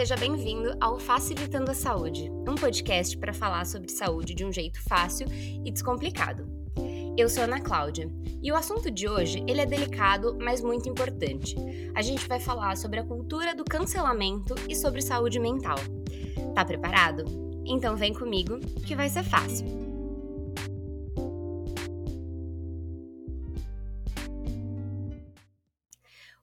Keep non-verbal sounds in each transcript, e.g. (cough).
Seja bem-vindo ao Facilitando a Saúde, um podcast para falar sobre saúde de um jeito fácil e descomplicado. Eu sou Ana Cláudia e o assunto de hoje ele é delicado, mas muito importante. A gente vai falar sobre a cultura do cancelamento e sobre saúde mental. Tá preparado? Então vem comigo que vai ser fácil.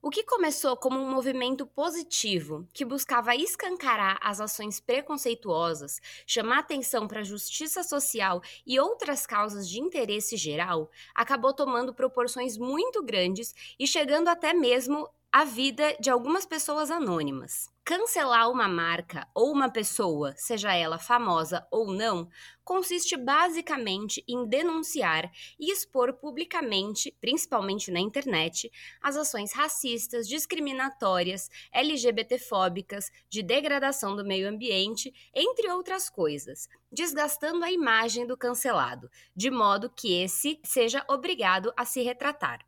O que começou como um movimento positivo que buscava escancarar as ações preconceituosas, chamar atenção para a justiça social e outras causas de interesse geral, acabou tomando proporções muito grandes e chegando até mesmo à vida de algumas pessoas anônimas. Cancelar uma marca ou uma pessoa, seja ela famosa ou não, consiste basicamente em denunciar e expor publicamente, principalmente na internet, as ações racistas, discriminatórias, LGBTfóbicas, de degradação do meio ambiente, entre outras coisas, desgastando a imagem do cancelado, de modo que esse seja obrigado a se retratar.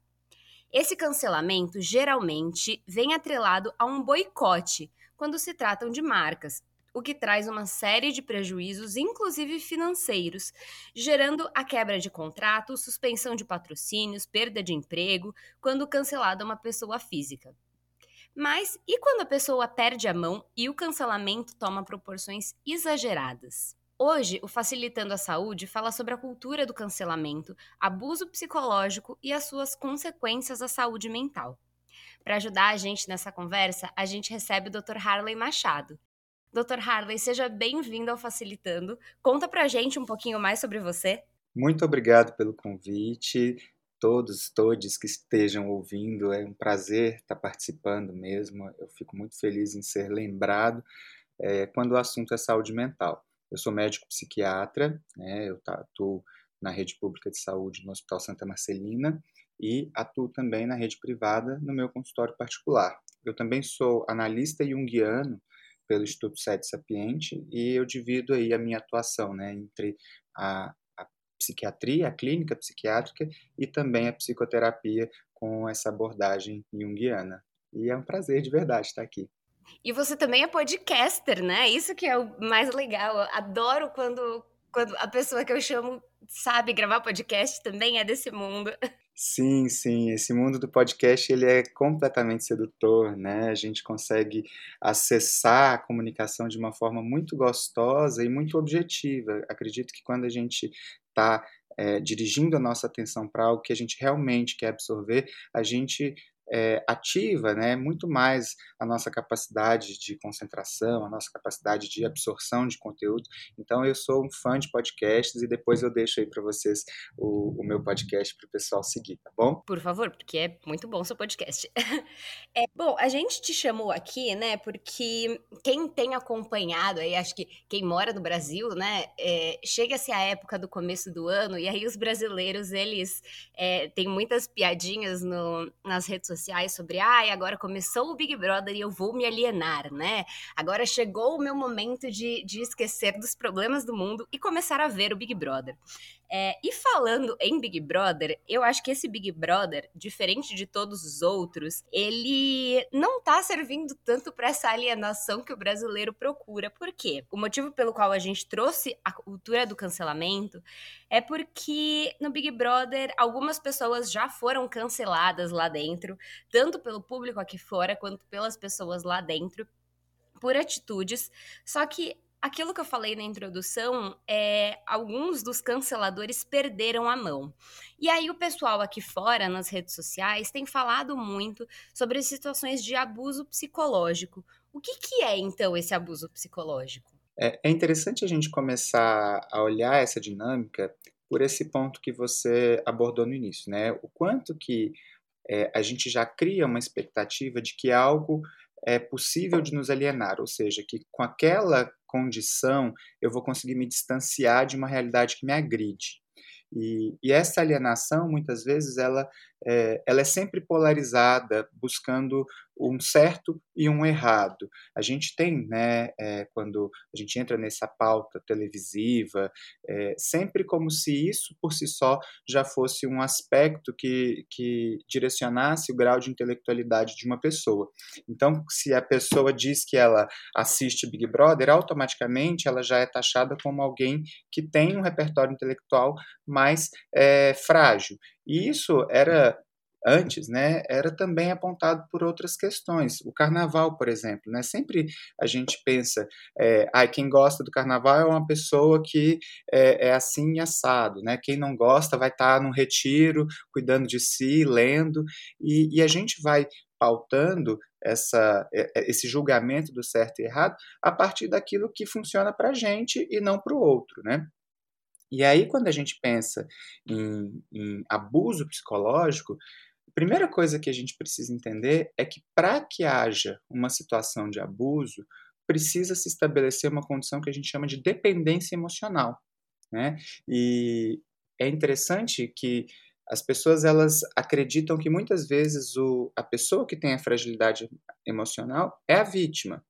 Esse cancelamento geralmente vem atrelado a um boicote quando se tratam de marcas, o que traz uma série de prejuízos, inclusive financeiros, gerando a quebra de contrato, suspensão de patrocínios, perda de emprego, quando cancelada uma pessoa física. Mas e quando a pessoa perde a mão e o cancelamento toma proporções exageradas? Hoje, o Facilitando a Saúde fala sobre a cultura do cancelamento, abuso psicológico e as suas consequências à saúde mental. Para ajudar a gente nessa conversa, a gente recebe o Dr. Harley Machado. Dr. Harley, seja bem-vindo ao Facilitando. Conta pra gente um pouquinho mais sobre você. Muito obrigado pelo convite. Todos, todos que estejam ouvindo, é um prazer estar participando mesmo. Eu fico muito feliz em ser lembrado é, quando o assunto é saúde mental. Eu sou médico psiquiatra, né, eu atuo na rede pública de saúde no Hospital Santa Marcelina e atuo também na rede privada no meu consultório particular. Eu também sou analista junguiano pelo Instituto Sete Sapiente e eu divido aí a minha atuação né, entre a, a psiquiatria, a clínica psiquiátrica e também a psicoterapia com essa abordagem junguiana. E é um prazer de verdade estar aqui. E você também é podcaster, né? Isso que é o mais legal. Eu adoro quando, quando a pessoa que eu chamo sabe gravar podcast também é desse mundo. (laughs) Sim, sim, esse mundo do podcast ele é completamente sedutor, né? A gente consegue acessar a comunicação de uma forma muito gostosa e muito objetiva. Acredito que quando a gente está é, eh, dirigindo a nossa atenção para algo que a gente realmente quer absorver, a gente é, ativa né, muito mais a nossa capacidade de concentração, a nossa capacidade de absorção de conteúdo. Então, eu sou um fã de podcasts e depois eu deixo aí para vocês o, o, meu podcast para o pessoal seguir, tá bom? Por favor, porque é muito bom o seu podcast. (laughs) é, bom, a gente te chamou aqui, né, porque quem tem acompanhado aí, acho que quem mora no Brasil, né, é, chega-se a época do começo do ano e aí os brasileiros, eles é, têm muitas piadinhas no, nas redes sociais sociais sobre, ai, ah, agora começou o Big Brother e eu vou me alienar, né? Agora chegou o meu momento de, de esquecer dos problemas do mundo e começar a ver o Big Brother. É, e falando em Big Brother, eu acho que esse Big Brother, diferente de todos os outros, ele não tá servindo tanto para essa alienação que o brasileiro procura. Por quê? O motivo pelo qual a gente trouxe a cultura do cancelamento é porque no Big Brother algumas pessoas já foram canceladas lá dentro, tanto pelo público aqui fora quanto pelas pessoas lá dentro por atitudes, só que aquilo que eu falei na introdução, é, alguns dos canceladores perderam a mão. E aí o pessoal aqui fora, nas redes sociais, tem falado muito sobre situações de abuso psicológico. O que, que é, então, esse abuso psicológico? É, é interessante a gente começar a olhar essa dinâmica por esse ponto que você abordou no início, né? O quanto que é, a gente já cria uma expectativa de que algo é possível de nos alienar, ou seja, que com aquela condição eu vou conseguir me distanciar de uma realidade que me agride. E, e essa alienação, muitas vezes, ela é, ela é sempre polarizada, buscando um certo e um errado. A gente tem, né, é, quando a gente entra nessa pauta televisiva, é, sempre como se isso por si só já fosse um aspecto que, que direcionasse o grau de intelectualidade de uma pessoa. Então, se a pessoa diz que ela assiste Big Brother, automaticamente ela já é taxada como alguém que tem um repertório intelectual mais é, frágil. E isso era antes, né, era também apontado por outras questões. O carnaval, por exemplo, né, sempre a gente pensa, é, ah, quem gosta do carnaval é uma pessoa que é, é assim assado, né? Quem não gosta vai estar tá num retiro, cuidando de si, lendo, e, e a gente vai pautando essa, é, é, esse julgamento do certo e errado a partir daquilo que funciona para a gente e não para o outro, né? E aí, quando a gente pensa em, em abuso psicológico, a primeira coisa que a gente precisa entender é que para que haja uma situação de abuso, precisa se estabelecer uma condição que a gente chama de dependência emocional. Né? E é interessante que as pessoas elas acreditam que muitas vezes o, a pessoa que tem a fragilidade emocional é a vítima.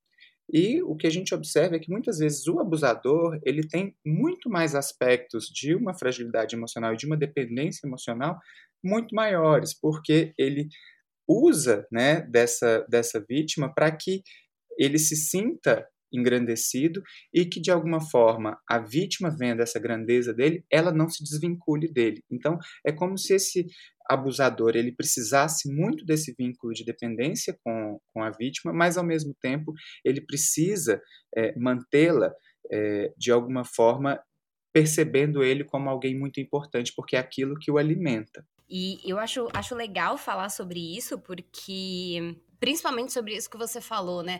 E o que a gente observa é que muitas vezes o abusador ele tem muito mais aspectos de uma fragilidade emocional e de uma dependência emocional muito maiores, porque ele usa né, dessa, dessa vítima para que ele se sinta engrandecido e que de alguma forma a vítima vendo essa grandeza dele, ela não se desvincule dele. Então é como se esse abusador ele precisasse muito desse vínculo de dependência com, com a vítima, mas ao mesmo tempo ele precisa é, mantê-la é, de alguma forma percebendo ele como alguém muito importante, porque é aquilo que o alimenta. E eu acho, acho legal falar sobre isso, porque. Principalmente sobre isso que você falou, né?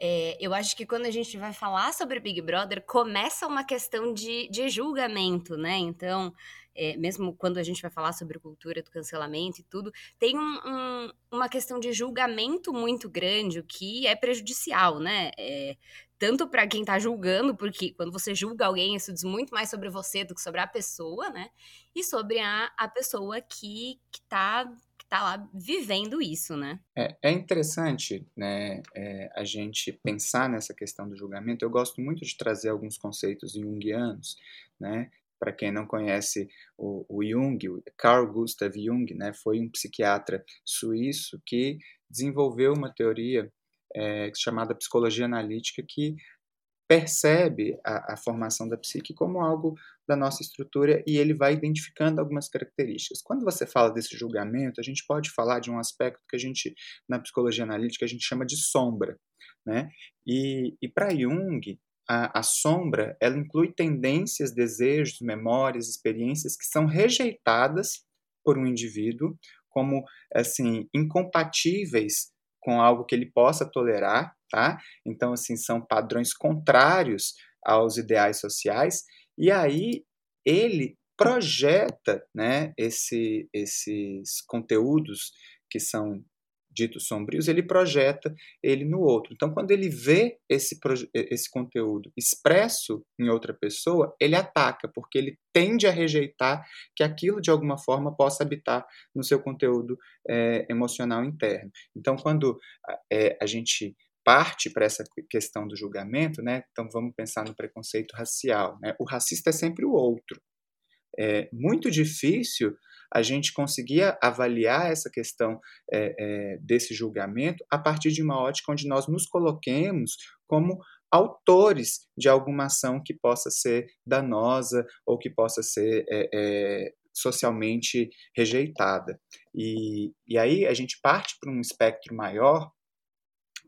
É, eu acho que quando a gente vai falar sobre Big Brother, começa uma questão de, de julgamento, né? Então, é, mesmo quando a gente vai falar sobre cultura do cancelamento e tudo, tem um, um, uma questão de julgamento muito grande, o que é prejudicial, né? É, tanto para quem está julgando, porque quando você julga alguém, isso diz muito mais sobre você do que sobre a pessoa, né? E sobre a, a pessoa que, que tá, tá lá vivendo isso, né? É, é interessante, né, é, a gente pensar nessa questão do julgamento. Eu gosto muito de trazer alguns conceitos junguianos, né? Para quem não conhece o, o Jung, o Carl Gustav Jung, né, foi um psiquiatra suíço que desenvolveu uma teoria é, chamada psicologia analítica, que percebe a, a, formação da psique como algo da nossa estrutura e ele vai identificando algumas características. Quando você fala desse julgamento, a gente pode falar de um aspecto que a gente, na psicologia analítica, a gente chama de sombra. Né? E, e para Jung, a, a, sombra ela inclui tendências, desejos, memórias, experiências que são rejeitadas por um indivíduo como assim incompatíveis com algo que ele possa tolerar, tá? Então, assim, são padrões contrários aos ideais sociais, e aí ele projeta, né, esse, esses conteúdos que são ditos sombrios, ele projeta ele no outro. Então, quando ele vê esse, esse conteúdo expresso em outra pessoa, ele ataca, porque ele tende a rejeitar que aquilo, de alguma forma, possa habitar no seu conteúdo é, emocional interno. Então, quando é, a gente parte para essa questão do julgamento, né? Então vamos pensar no preconceito racial. Né? O racista é sempre o outro. É muito difícil a gente conseguia avaliar essa questão é, é, desse julgamento a partir de uma ótica onde nós nos coloquemos como autores de alguma ação que possa ser danosa ou que possa ser é, é socialmente rejeitada. E, e aí a gente parte para um espectro maior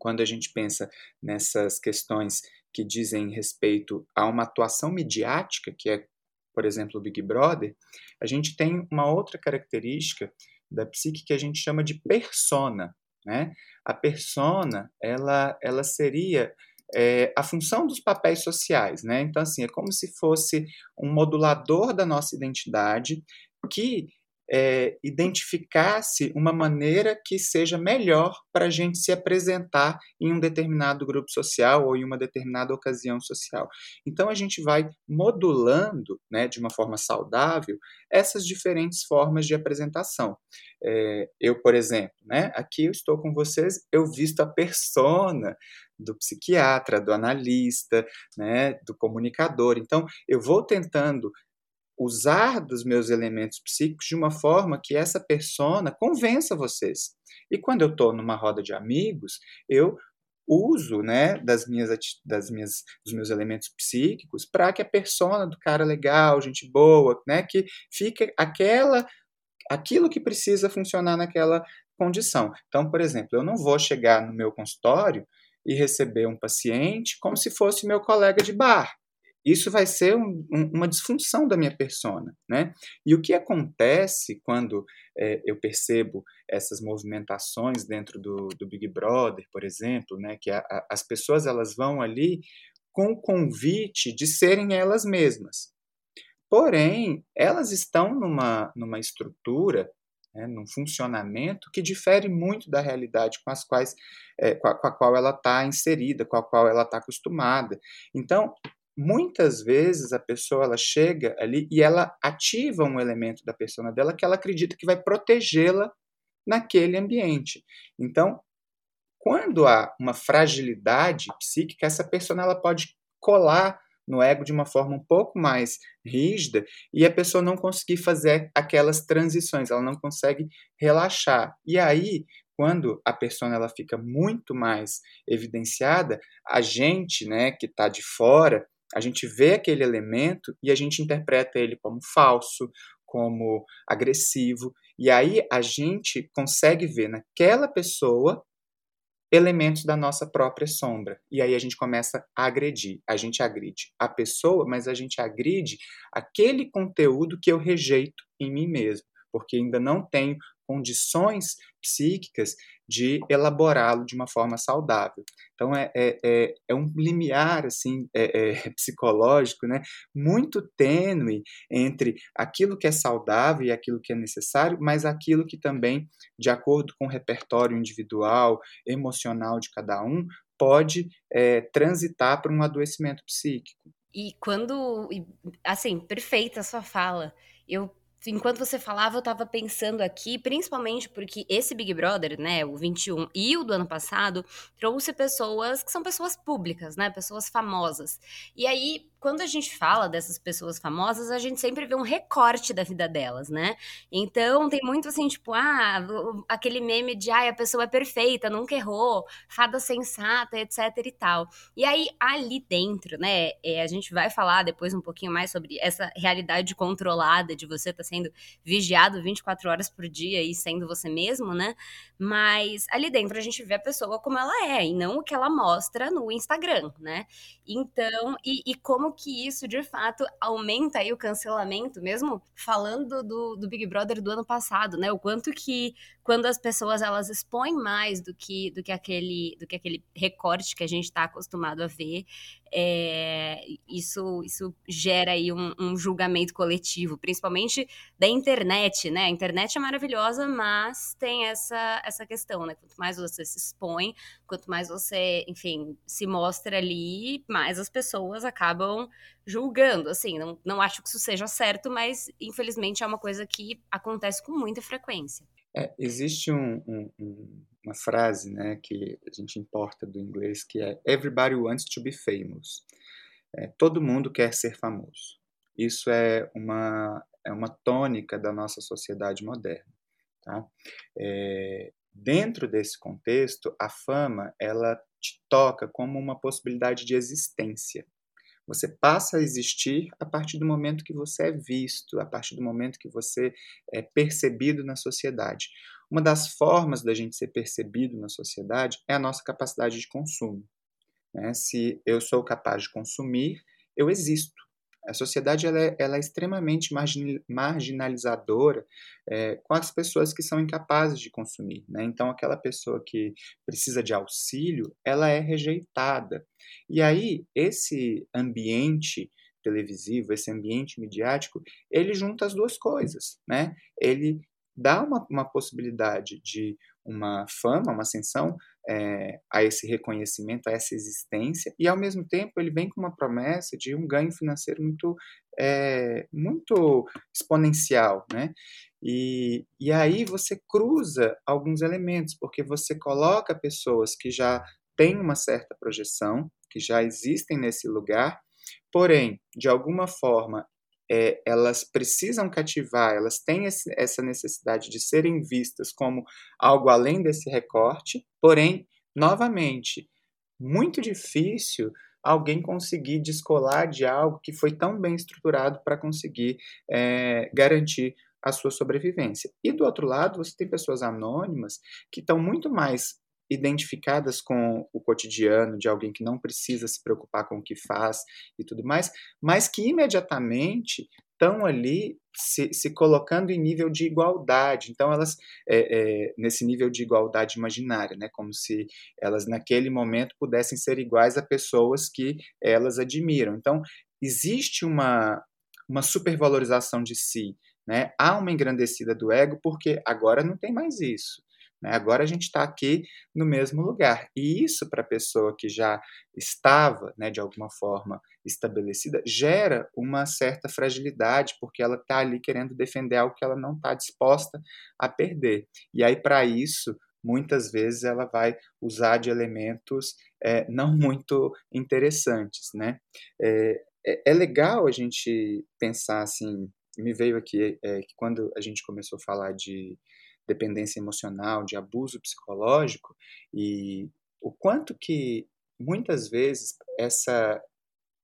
quando a gente pensa nessas questões que dizem respeito a uma atuação midiática, que é por exemplo, o Big Brother, a gente tem uma outra característica da psique que a gente chama de persona. Né? A persona, ela, ela seria é, a função dos papéis sociais. Né? Então, assim, é como se fosse um modulador da nossa identidade que é, identificasse uma maneira que seja melhor para a gente se apresentar em um determinado grupo social ou em uma determinada ocasião social. Então a gente vai modulando, né, de uma forma saudável, essas diferentes formas de apresentação. É, eu, por exemplo, né, aqui eu estou com vocês, eu visto a persona do psiquiatra, do analista, né, do comunicador. Então, eu vou tentando usar dos meus elementos psíquicos de uma forma que essa persona convença vocês. E quando eu estou numa roda de amigos, eu uso, né, das minhas, das minhas, dos meus elementos psíquicos para que a persona do cara legal, gente boa, né, que fique aquela, aquilo que precisa funcionar naquela condição. Então, por exemplo, eu não vou chegar no meu consultório e receber um paciente como se fosse meu colega de bar. Isso vai ser um, um, uma disfunção da minha persona, né? E o que acontece quando é, eu percebo essas movimentações dentro do, do Big Brother, por exemplo, né? Que a, a, as pessoas elas vão ali com o convite de serem elas mesmas. Porém, elas estão numa, numa estrutura né, num funcionamento que difere muito da realidade com, as quais, é, com, a, com a qual ela está inserida, com a qual ela está acostumada. Então, muitas vezes a pessoa ela chega ali e ela ativa um elemento da persona dela que ela acredita que vai protegê-la naquele ambiente. Então, quando há uma fragilidade psíquica, essa persona ela pode colar no ego de uma forma um pouco mais rígida e a pessoa não conseguir fazer aquelas transições, ela não consegue relaxar. E aí, quando a persona ela fica muito mais evidenciada, a gente, né, que está de fora, a gente vê aquele elemento e a gente interpreta ele como falso, como agressivo, e aí a gente consegue ver naquela pessoa elementos da nossa própria sombra. E aí a gente começa a agredir. A gente agride a pessoa, mas a gente agride aquele conteúdo que eu rejeito em mim mesmo, porque ainda não tenho condições psíquicas de elaborá-lo de uma forma saudável. Então é, é, é, é um limiar assim é, é (laughs) psicológico, né, muito tênue entre aquilo que é saudável e aquilo que é necessário, mas aquilo que também, de acordo com o repertório individual, emocional de cada um, pode é, transitar para um adoecimento psíquico. E quando, assim, perfeita a sua fala. Eu enquanto você falava, eu tava pensando aqui, principalmente porque esse Big Brother, né, o 21 e o do ano passado, trouxe pessoas que são pessoas públicas, né, pessoas famosas. E aí, quando a gente fala dessas pessoas famosas, a gente sempre vê um recorte da vida delas, né? Então, tem muito assim, tipo, ah, aquele meme de, ah, a pessoa é perfeita, nunca errou, fada sensata, etc e tal. E aí, ali dentro, né, é, a gente vai falar depois um pouquinho mais sobre essa realidade controlada de você estar tá sendo vigiado 24 horas por dia e sendo você mesmo, né? Mas ali dentro a gente vê a pessoa como ela é e não o que ela mostra no Instagram, né? Então, e, e como que isso de fato aumenta aí o cancelamento, mesmo falando do, do Big Brother do ano passado, né? O quanto que quando as pessoas elas expõem mais do que do que aquele do que aquele recorte que a gente está acostumado a ver, é, isso isso gera aí um, um, julgamento coletivo, principalmente da internet, né? A internet é maravilhosa, mas tem essa essa questão, né? Quanto mais você se expõe, quanto mais você, enfim, se mostra ali, mais as pessoas acabam julgando. Assim, não, não acho que isso seja certo, mas infelizmente é uma coisa que acontece com muita frequência. É, existe um, um, uma frase né, que a gente importa do inglês que é Everybody wants to be famous. É, todo mundo quer ser famoso. Isso é uma, é uma tônica da nossa sociedade moderna. Tá? É, dentro desse contexto, a fama ela te toca como uma possibilidade de existência. Você passa a existir a partir do momento que você é visto, a partir do momento que você é percebido na sociedade. Uma das formas da gente ser percebido na sociedade é a nossa capacidade de consumo. Né? Se eu sou capaz de consumir, eu existo. A sociedade ela é, ela é extremamente marginalizadora é, com as pessoas que são incapazes de consumir. Né? Então, aquela pessoa que precisa de auxílio, ela é rejeitada. E aí, esse ambiente televisivo, esse ambiente midiático, ele junta as duas coisas, né? Ele dá uma, uma possibilidade de uma fama, uma ascensão é, a esse reconhecimento, a essa existência, e ao mesmo tempo ele vem com uma promessa de um ganho financeiro muito, é, muito exponencial, né? E, e aí você cruza alguns elementos, porque você coloca pessoas que já têm uma certa projeção, que já existem nesse lugar, porém, de alguma forma, é, elas precisam cativar, elas têm esse, essa necessidade de serem vistas como algo além desse recorte, porém, novamente, muito difícil alguém conseguir descolar de algo que foi tão bem estruturado para conseguir é, garantir a sua sobrevivência. E do outro lado, você tem pessoas anônimas que estão muito mais identificadas com o cotidiano de alguém que não precisa se preocupar com o que faz e tudo mais, mas que imediatamente estão ali se, se, colocando em nível de igualdade. Então, elas, é, é, nesse nível de igualdade imaginária, né, como se elas, naquele momento, pudessem ser iguais a pessoas que elas admiram. Então, existe uma, uma supervalorização de si. Né? Há uma engrandecida do ego, porque agora não tem mais isso. Né? Agora a gente está aqui no mesmo lugar. E isso, para a pessoa que já estava, né, de alguma forma, estabelecida, gera uma certa fragilidade, porque ela está ali querendo defender algo que ela não está disposta a perder. E aí, para isso, muitas vezes ela vai usar de elementos é, não muito interessantes. Né? É, é, é legal a gente pensar assim. Me veio aqui é, que quando a gente começou a falar de dependência emocional, de abuso psicológico e o quanto que muitas vezes essa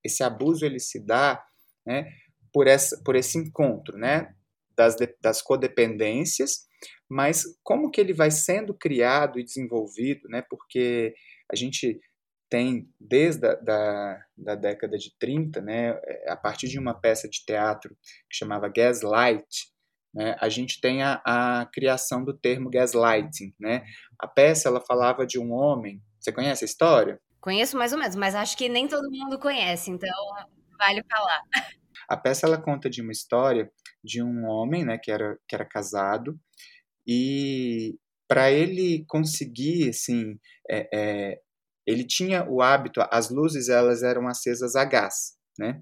esse abuso ele se dá, né, por essa por esse encontro, né, das das codependências, mas como que ele vai sendo criado e desenvolvido, né? Porque a gente tem desde a da, da década de 30, né, a partir de uma peça de teatro que chamava Gaslight, né, a gente tem a, a, criação do termo gaslighting. Né? A peça ela falava de um homem. Você conhece a história? Conheço mais ou menos, mas acho que nem todo mundo conhece, então vale falar. A peça ela conta de uma história de um homem, né, que era que era casado e para ele conseguir, assim, é, é, ele tinha o hábito, as luzes elas eram acesas a gás, né?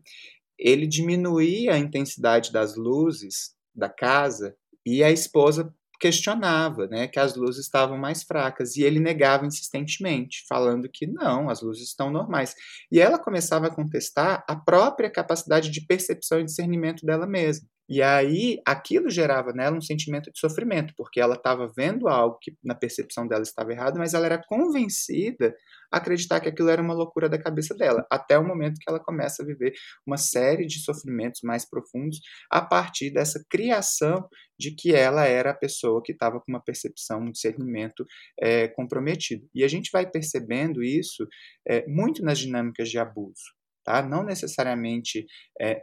Ele diminuía a intensidade das luzes da casa e a esposa questionava, né, que as luzes estavam mais fracas e ele negava insistentemente, falando que não, as luzes estão normais. E ela começava a contestar a própria capacidade de percepção e discernimento dela mesma. E aí aquilo gerava nela um sentimento de sofrimento, porque ela estava vendo algo que na percepção dela estava errado, mas ela era convencida a acreditar que aquilo era uma loucura da cabeça dela, até o momento que ela começa a viver uma série de sofrimentos mais profundos a partir dessa criação de que ela era a pessoa que estava com uma percepção, um discernimento é, comprometido. E a gente vai percebendo isso é, muito nas dinâmicas de abuso tá? Não necessariamente é,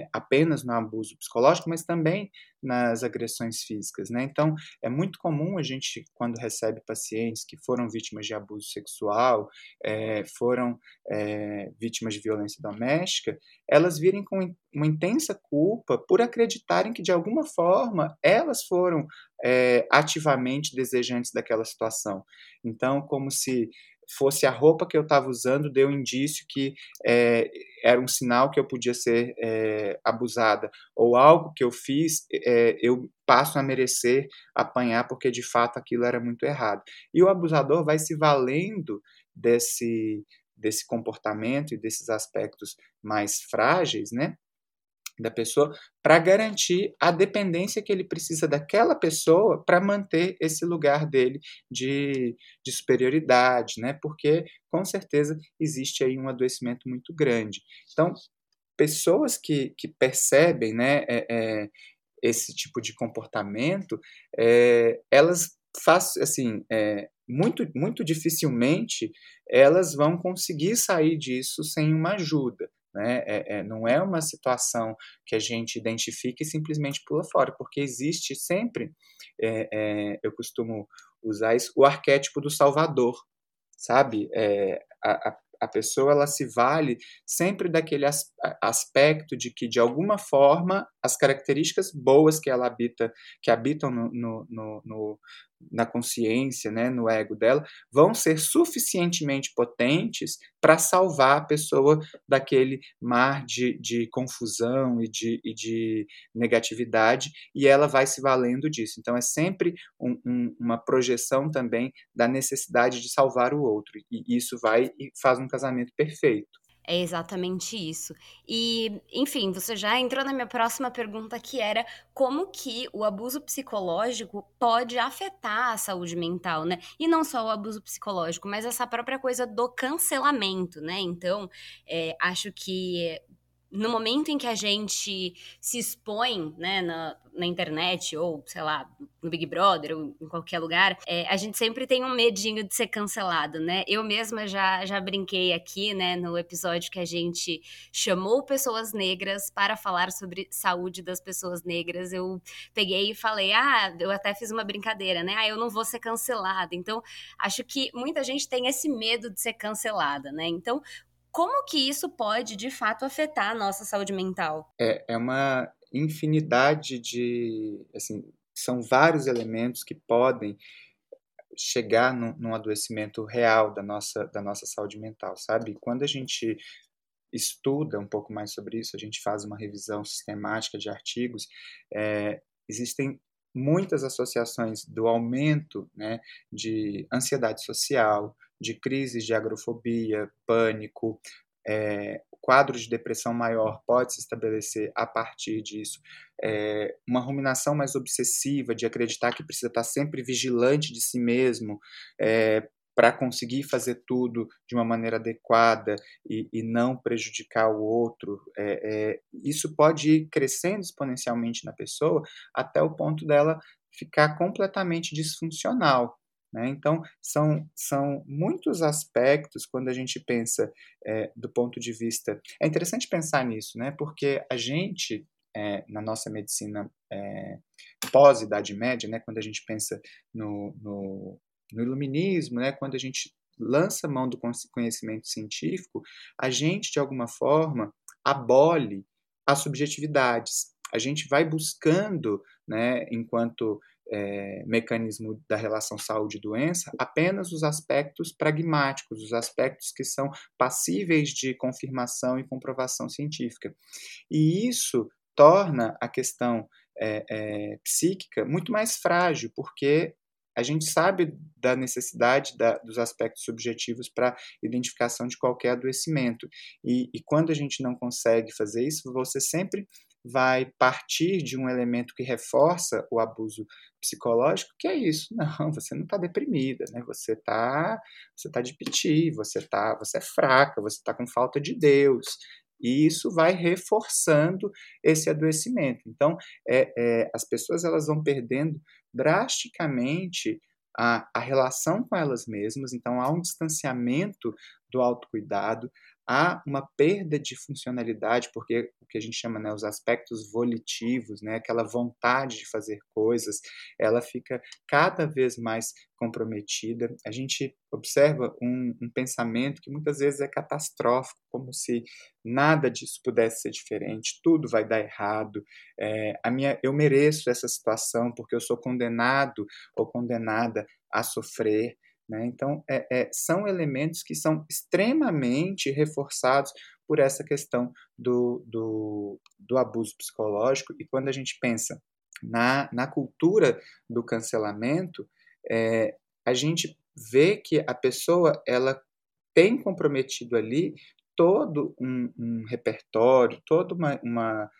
é, apenas no abuso psicológico, mas também nas agressões físicas, né? Então, é muito comum a gente, quando recebe pacientes que foram vítimas de abuso sexual, é, foram vítimas de violência doméstica, elas virem com uma intensa culpa por acreditarem que, de alguma forma, elas foram ativamente desejantes daquela situação. Então, como se fosse a roupa que eu estava usando deu indício que é, era um sinal que eu podia ser é, abusada, ou algo que eu fiz, é, eu passo a merecer apanhar porque de fato aquilo era muito errado. E o abusador vai se valendo desse, desse comportamento e desses aspectos mais frágeis, né? Da pessoa para garantir a dependência que ele precisa daquela pessoa para manter esse lugar dele de, de superioridade, né? Porque com certeza existe aí um adoecimento muito grande. Então, pessoas que, que percebem, né, é, é, esse tipo de comportamento, é, elas faz, assim, é, muito, muito dificilmente elas vão conseguir sair disso sem uma ajuda. Né? É, é, não é uma situação que a gente identifica e simplesmente pula fora, porque existe sempre, é, é eu costumo usar isso, o arquétipo do salvador, sabe? É, a, a, pessoa ela se vale sempre daquele as, aspecto de que, de alguma forma, as características boas que ela habita, que habitam no, no, no na consciência, né, no ego dela, vão ser suficientemente potentes para salvar a pessoa daquele mar de, de confusão e de, e de negatividade, e ela vai se valendo disso. Então, é sempre um, um, uma projeção também da necessidade de salvar o outro, e isso vai e faz um casamento perfeito. É exatamente isso. E, enfim, você já entrou na minha próxima pergunta, que era como que o abuso psicológico pode afetar a saúde mental, né? E não só o abuso psicológico, mas essa própria coisa do cancelamento, né? Então, é, acho que no momento em que a gente se expõe, né, na, na internet, ou, sei lá, no Big Brother, ou em qualquer lugar, é, a gente sempre tem um medinho de ser cancelado, né? Eu mesma já, já brinquei aqui, né, no episódio que a gente chamou pessoas negras para falar sobre saúde das pessoas negras. Eu peguei e falei, ah, eu até fiz uma brincadeira, né? Ah, eu não vou ser cancelada. Então, acho que muita gente tem esse medo de ser cancelada, né? Então, como que isso pode, de fato, afetar a nossa saúde mental? É, é uma infinidade de. Assim, são vários elementos que podem chegar num, num adoecimento real da nossa, da nossa saúde mental, sabe? Quando a gente estuda um pouco mais sobre isso, a gente faz uma revisão sistemática de artigos, é, existem muitas associações do aumento né, de ansiedade social, de crises de agrofobia, pânico, é, quadro de depressão maior pode se estabelecer a partir disso. É, uma ruminação mais obsessiva, de acreditar que precisa estar sempre vigilante de si mesmo, é, para conseguir fazer tudo de uma maneira adequada e, e não prejudicar o outro, é, é, isso pode ir crescendo exponencialmente na pessoa até o ponto dela ficar completamente disfuncional. Né? Então, são, são muitos aspectos quando a gente pensa é, do ponto de vista. É interessante pensar nisso, né? porque a gente, é, na nossa medicina é, pós-Idade Média, né? quando a gente pensa no, no, no iluminismo, né? quando a gente lança mão do conhecimento científico, a gente, de alguma forma, abole as subjetividades. A gente vai buscando, né, enquanto é, mecanismo da relação saúde-doença apenas os aspectos pragmáticos, os aspectos que são passíveis de confirmação e comprovação científica. E isso torna a questão é, é, psíquica muito mais frágil, porque a gente sabe da necessidade da, dos aspectos subjetivos para identificação de qualquer adoecimento. E, e, quando a gente não consegue fazer isso, você sempre vai partir de um elemento que reforça o abuso psicológico, que é isso. (laughs) Não, você não está deprimida, né? Você está você tá de piti, você tá, você é fraca, você está com falta de Deus. E isso vai reforçando esse adoecimento. Então, é, é, as pessoas elas vão perdendo drasticamente a, a relação com elas mesmas, então há um distanciamento do autocuidado, há uma perda de funcionalidade, porque o que a gente chama né, os aspectos volitivos, né, aquela vontade de fazer coisas, ela fica cada vez mais comprometida. A gente observa um, um pensamento que muitas vezes é catastrófico, como se nada disso pudesse ser diferente, tudo vai dar errado, é, a minha, eu mereço essa situação porque eu sou condenado ou condenada a sofrer. Né? Então, é, é, são elementos que são extremamente reforçados por essa questão do, do, do abuso psicológico. E quando a gente pensa na, na cultura do cancelamento, é, a gente vê que a pessoa ela tem comprometido ali todo um, um repertório, toda uma, uma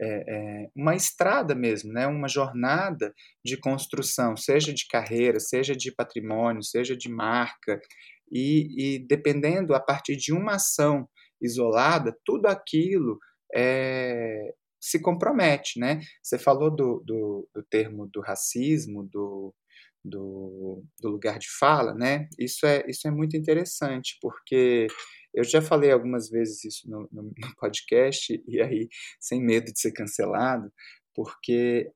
é, é, uma estrada mesmo, né? uma jornada de construção, seja de carreira, seja de patrimônio, seja de marca, e, e dependendo a partir de uma ação isolada, tudo aquilo é, se compromete. Né? Você falou do, do, do termo do racismo, do, do, do, lugar de fala, né? Isso é, isso é muito interessante, porque eu já falei algumas vezes isso no, no, (laughs) podcast, e aí, sem medo de ser cancelado, porque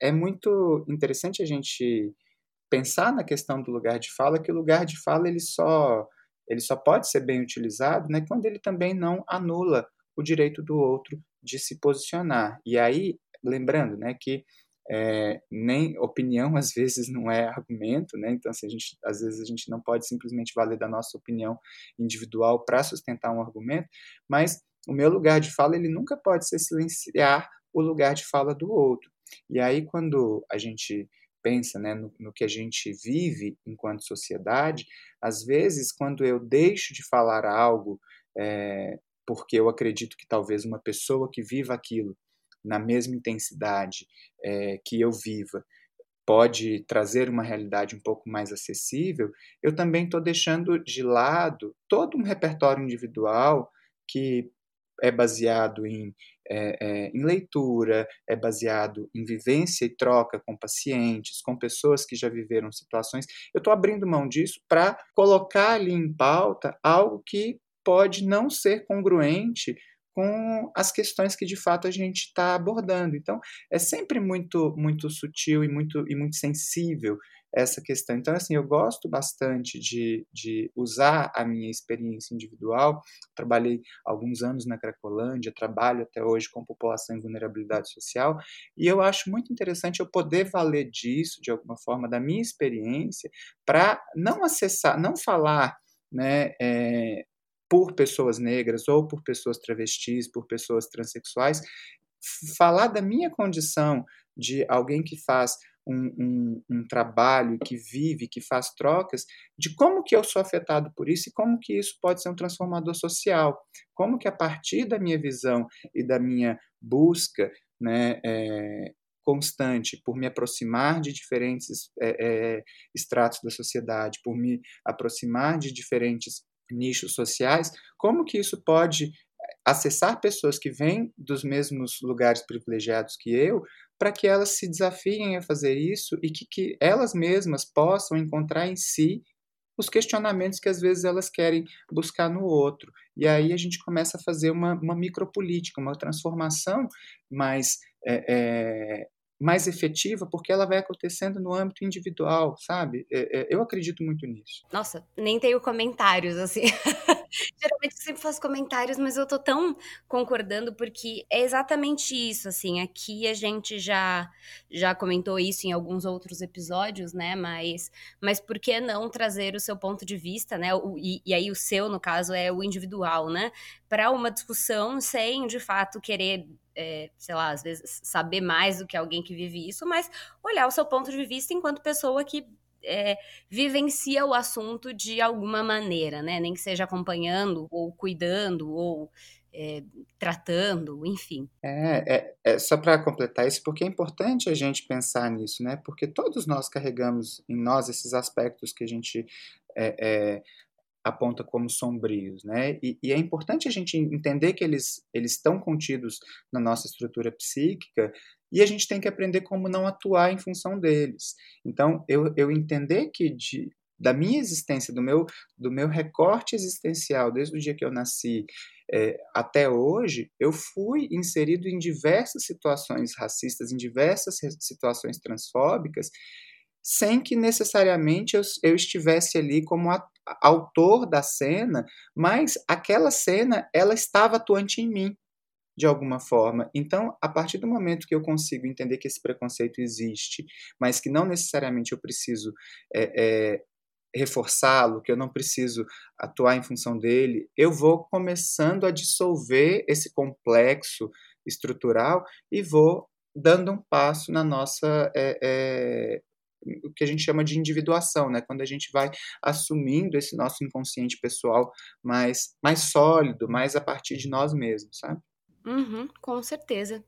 é muito interessante a gente pensar na questão do lugar de fala, que o lugar de fala ele só ele só pode ser bem utilizado né, quando ele também não anula o direito do outro de se posicionar. E aí, lembrando né, que é, nem opinião (laughs) às vezes não é argumento, né? Então, assim, a gente, às vezes a gente não pode simplesmente valer da nossa opinião individual para sustentar um argumento, mas o meu lugar de fala ele nunca pode ser silenciar o lugar de fala do outro. E aí, quando a gente pensa né, no, no, que a gente vive enquanto sociedade, às vezes, quando eu deixo de falar algo é, porque eu acredito que talvez uma pessoa que viva aquilo na mesma intensidade é, que eu viva pode trazer uma realidade um pouco mais acessível, eu também estou deixando de lado todo um repertório individual que é baseado em, é, é, em leitura, é baseado em vivência e troca com pacientes, com pessoas que já viveram situações. Eu estou abrindo mão disso para colocar ali em pauta algo que pode não ser congruente com as questões que de fato a gente está abordando. Então, é sempre muito muito sutil e muito e muito sensível essa questão. Então, assim, eu gosto bastante de, de usar a minha experiência individual. Trabalhei alguns anos na Cracolândia, trabalho até hoje com população em vulnerabilidade social, e eu acho muito interessante eu poder valer disso, de alguma forma, da minha experiência, para não acessar, não falar né, é, por pessoas negras ou por pessoas travestis, por pessoas transexuais, falar da minha condição de alguém que faz um, um, um, trabalho, que vive, que faz trocas, de como que eu sou afetado por isso e como que isso pode ser um transformador social. Como que a partir da minha visão e da minha busca né, é, constante por me aproximar de diferentes é, é, estratos da sociedade, por me aproximar de diferentes nichos sociais, como que isso pode acessar pessoas que vêm dos mesmos lugares privilegiados que eu, para que elas se desafiem a fazer isso e que, que elas mesmas possam encontrar em si os questionamentos que às vezes elas querem buscar no outro. E aí a gente começa a fazer uma, uma micropolítica, uma transformação mais é, é, mais efetiva porque ela vai acontecendo no âmbito individual, sabe? É, é, eu acredito muito nisso. Nossa, nem tenho comentários, assim. (laughs) Geralmente eu sempre faço comentários, mas eu tô tão concordando porque é exatamente isso, assim. Aqui a gente já já comentou isso em alguns outros episódios, né? Mas, mas por que não trazer o seu ponto de vista, né? O, e, e aí o seu, no caso, é o individual, né? Para uma discussão sem, de fato, querer é, sei lá, às vezes saber mais do que alguém que vive isso, mas olhar o seu ponto de vista enquanto pessoa que é, vivencia o assunto de alguma maneira, né? Nem que seja acompanhando, ou cuidando, ou é, tratando, enfim. É, é, é só para completar isso, porque é importante a gente pensar nisso, né? Porque todos nós carregamos em nós esses aspectos que a gente é, é aponta como sombrios, né? E, e, é importante a gente entender que eles eles estão contidos na nossa estrutura psíquica e a gente tem que aprender como não atuar em função deles. Então, eu, eu entender que de, da minha existência, do meu do meu recorte existencial desde o dia que eu nasci é, até hoje, eu fui inserido em diversas situações racistas, em diversas situações transfóbicas, sem que necessariamente eu, eu estivesse ali como a, autor da cena, mas aquela cena ela estava atuante em mim de alguma forma. Então, a partir do momento que eu consigo entender que esse preconceito existe, mas que não necessariamente eu preciso é, é, reforçá-lo, que eu não preciso atuar em função dele, eu vou começando a dissolver esse complexo estrutural e vou dando um passo na nossa é, o que a gente chama de individuação, né? Quando a gente vai assumindo esse nosso inconsciente pessoal mais, mais sólido, mais a partir de nós mesmos, sabe? Uhum, com certeza.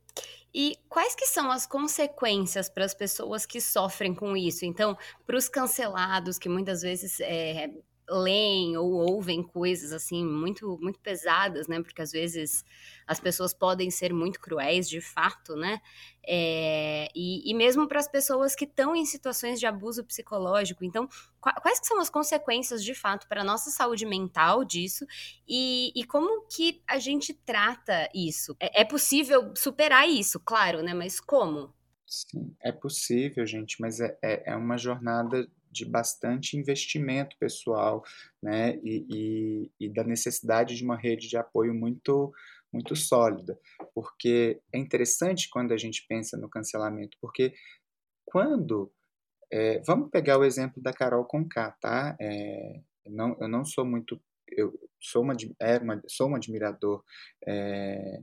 E quais que são as consequências para as pessoas que sofrem com isso? Então, para os cancelados, que muitas vezes é, leem ou ouvem coisas assim muito muito pesadas, né? Porque às vezes as pessoas podem ser muito cruéis, de fato, né? É, e, e, mesmo para as pessoas que estão em situações de abuso psicológico. Então, quais são as consequências de fato para a nossa saúde mental disso e, e, como que a gente trata isso? É, é possível superar isso, claro, né? Mas como? Sim, é possível, gente, mas é, é, é uma jornada de bastante investimento pessoal, né, e, e, e da necessidade de uma rede de apoio muito muito sólida, porque é interessante quando a gente pensa no cancelamento, porque quando é, vamos pegar o exemplo da Carol Conká, tá? É, não, eu não sou muito, eu sou uma, é uma sou um admirador é,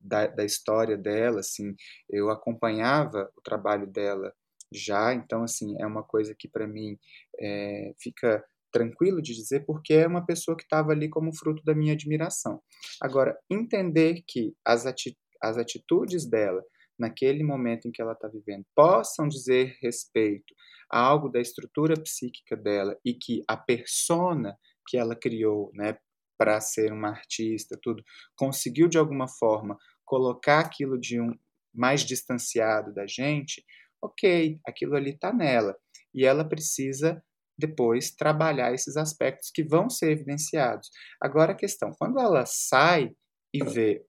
da, da história dela, assim, eu acompanhava o trabalho dela já, então assim é uma coisa que para mim é, fica tranquilo de dizer, porque é uma pessoa que estava ali como fruto da minha admiração. Agora, entender que as, ati as atitudes dela, naquele momento em que ela está vivendo, possam dizer respeito a algo da estrutura psíquica dela e que a persona que ela criou, né, para ser uma artista, tudo, conseguiu de alguma forma colocar aquilo de um mais distanciado da gente, ok, aquilo ali está nela. E ela precisa depois trabalhar esses aspectos que vão ser evidenciados. Agora a questão, quando ela sai e vê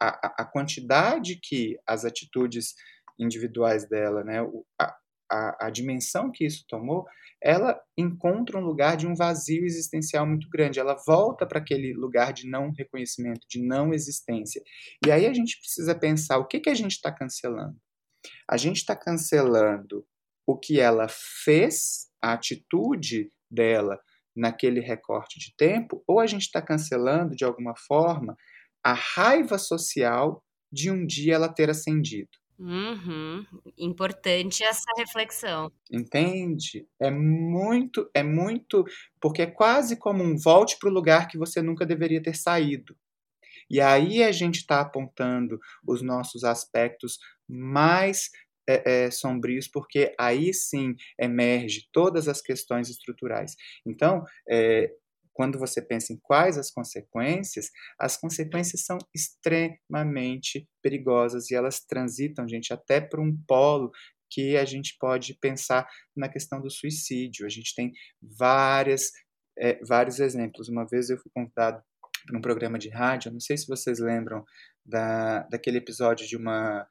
a, a, quantidade que as atitudes individuais dela, né, a, a, a, dimensão que isso tomou, ela encontra um lugar de um vazio existencial muito grande. Ela volta para aquele lugar de não reconhecimento, de não existência. E aí a gente precisa pensar o que, que a gente está cancelando. A gente está cancelando o que ela fez a atitude dela naquele recorte de tempo, ou a gente está cancelando de alguma forma a raiva social de um dia ela ter ascendido. Uhum. Importante essa reflexão. Entende? É muito, é muito, porque é quase como um volte para o lugar que você nunca deveria ter saído. E aí a gente está apontando os nossos aspectos mais é, é, sombrios, porque aí sim emerge todas as questões estruturais. Então, é, quando você pensa em quais as consequências, as consequências são extremamente perigosas e elas transitam, gente, até para um polo que a gente pode pensar na questão do suicídio. A gente tem várias, é, vários exemplos. Uma vez eu fui convidado para um programa de rádio, não sei se vocês lembram da, daquele episódio de uma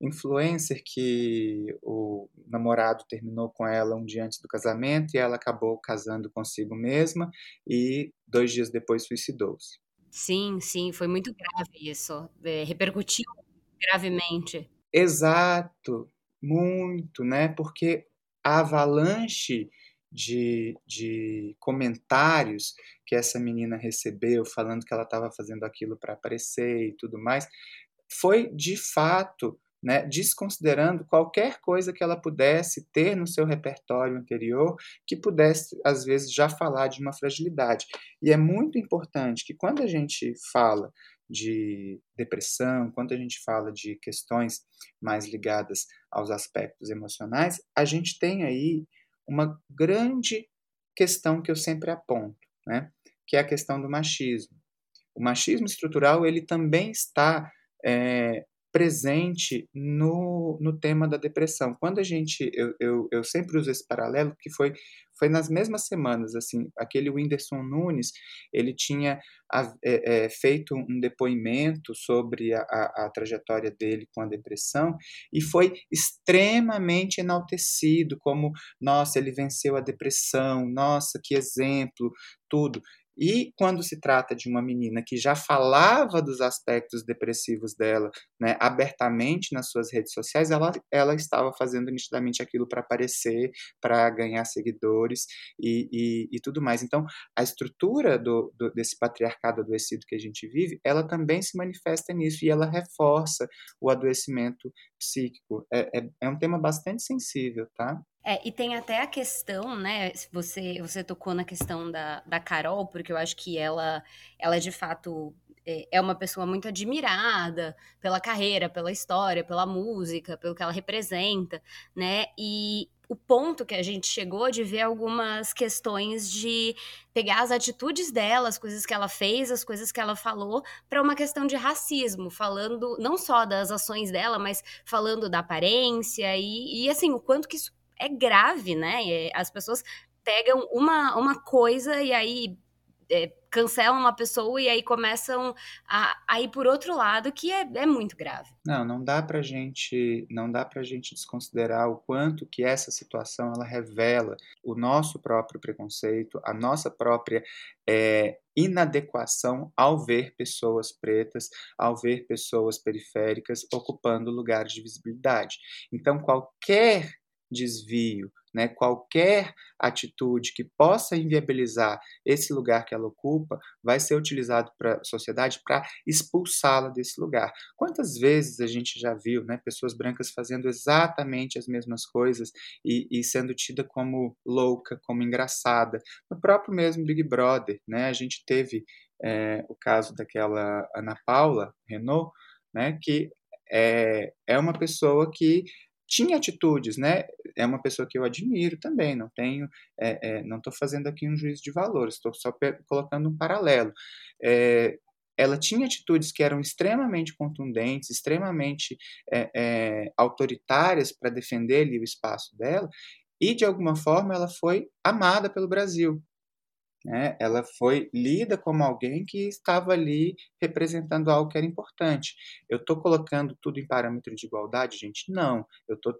influencer que o namorado terminou com ela um dia antes do casamento e ela acabou casando consigo mesma e dois dias depois suicidou-se. Sim, sim, foi muito grave isso, é, repercutiu gravemente. Exato, muito, né? Porque a avalanche de, de comentários que essa menina recebeu falando que ela estava fazendo aquilo para aparecer e tudo mais, foi de fato né, desconsiderando qualquer coisa que ela pudesse ter no seu repertório anterior que pudesse, às vezes, já falar de uma fragilidade. E é muito importante que quando a gente fala de depressão, quando a gente fala de questões mais ligadas aos aspectos emocionais, a gente tem aí uma grande questão que eu sempre aponto, né? que é a questão do machismo. O machismo estrutural ele também está é, presente no, no tema da depressão. Quando a gente, eu, eu, eu sempre uso esse paralelo, que foi, foi nas mesmas semanas, assim, aquele Whindersson Nunes, ele tinha é, é, feito um depoimento sobre a, a, a, trajetória dele com a depressão e foi extremamente enaltecido, como, nossa, ele venceu a depressão, nossa, que exemplo, tudo. E quando se trata de uma menina que já falava dos aspectos depressivos dela né, abertamente nas suas redes sociais, ela, ela estava fazendo nitidamente aquilo para aparecer, para ganhar seguidores e, e, e, tudo mais. Então, a estrutura do, do, desse patriarcado adoecido que a gente vive, ela também se manifesta nisso e ela reforça o adoecimento psíquico. É, é, é um tema bastante sensível, tá? É, e tem até a questão, né? Você, você tocou na questão da, da Carol, porque eu acho que ela, ela de fato é, é uma pessoa muito admirada pela carreira, pela história, pela música, pelo que ela representa, né? E o ponto que a gente chegou de ver algumas questões de pegar as atitudes dela, as coisas que ela fez, as coisas que ela falou, para uma questão de racismo, falando não só das ações dela, mas falando da aparência e, e assim, o quanto que isso é grave, né? As pessoas pegam uma, uma coisa e aí é, cancelam uma pessoa e aí começam a, a ir por outro lado, que é, é muito grave. Não, não dá pra gente, não dá pra gente desconsiderar o quanto que essa situação ela revela o nosso próprio preconceito, a nossa própria é, inadequação ao ver pessoas pretas, ao ver pessoas periféricas ocupando lugares de visibilidade. Então, qualquer desvio, né, qualquer atitude que possa inviabilizar esse lugar que ela ocupa, vai ser utilizado para a sociedade para expulsá-la desse lugar. Quantas vezes a gente já viu né, pessoas brancas fazendo exatamente as mesmas coisas e, e sendo tida como louca, como engraçada? No próprio mesmo Big Brother, né, a gente teve é, o caso daquela Ana Paula Renault, né, que é, é uma pessoa que tinha atitudes, né? É uma pessoa que eu admiro também, não tenho, é, é, não estou fazendo aqui um juízo de valores, estou só colocando um paralelo. É, ela tinha atitudes que eram extremamente contundentes, extremamente é, é, autoritárias para defender ali o espaço dela, e de alguma forma ela foi amada pelo Brasil. Né? Ela foi lida como alguém que estava ali representando algo que era importante. Eu estou colocando tudo em parâmetro de igualdade, gente? Não. Eu estou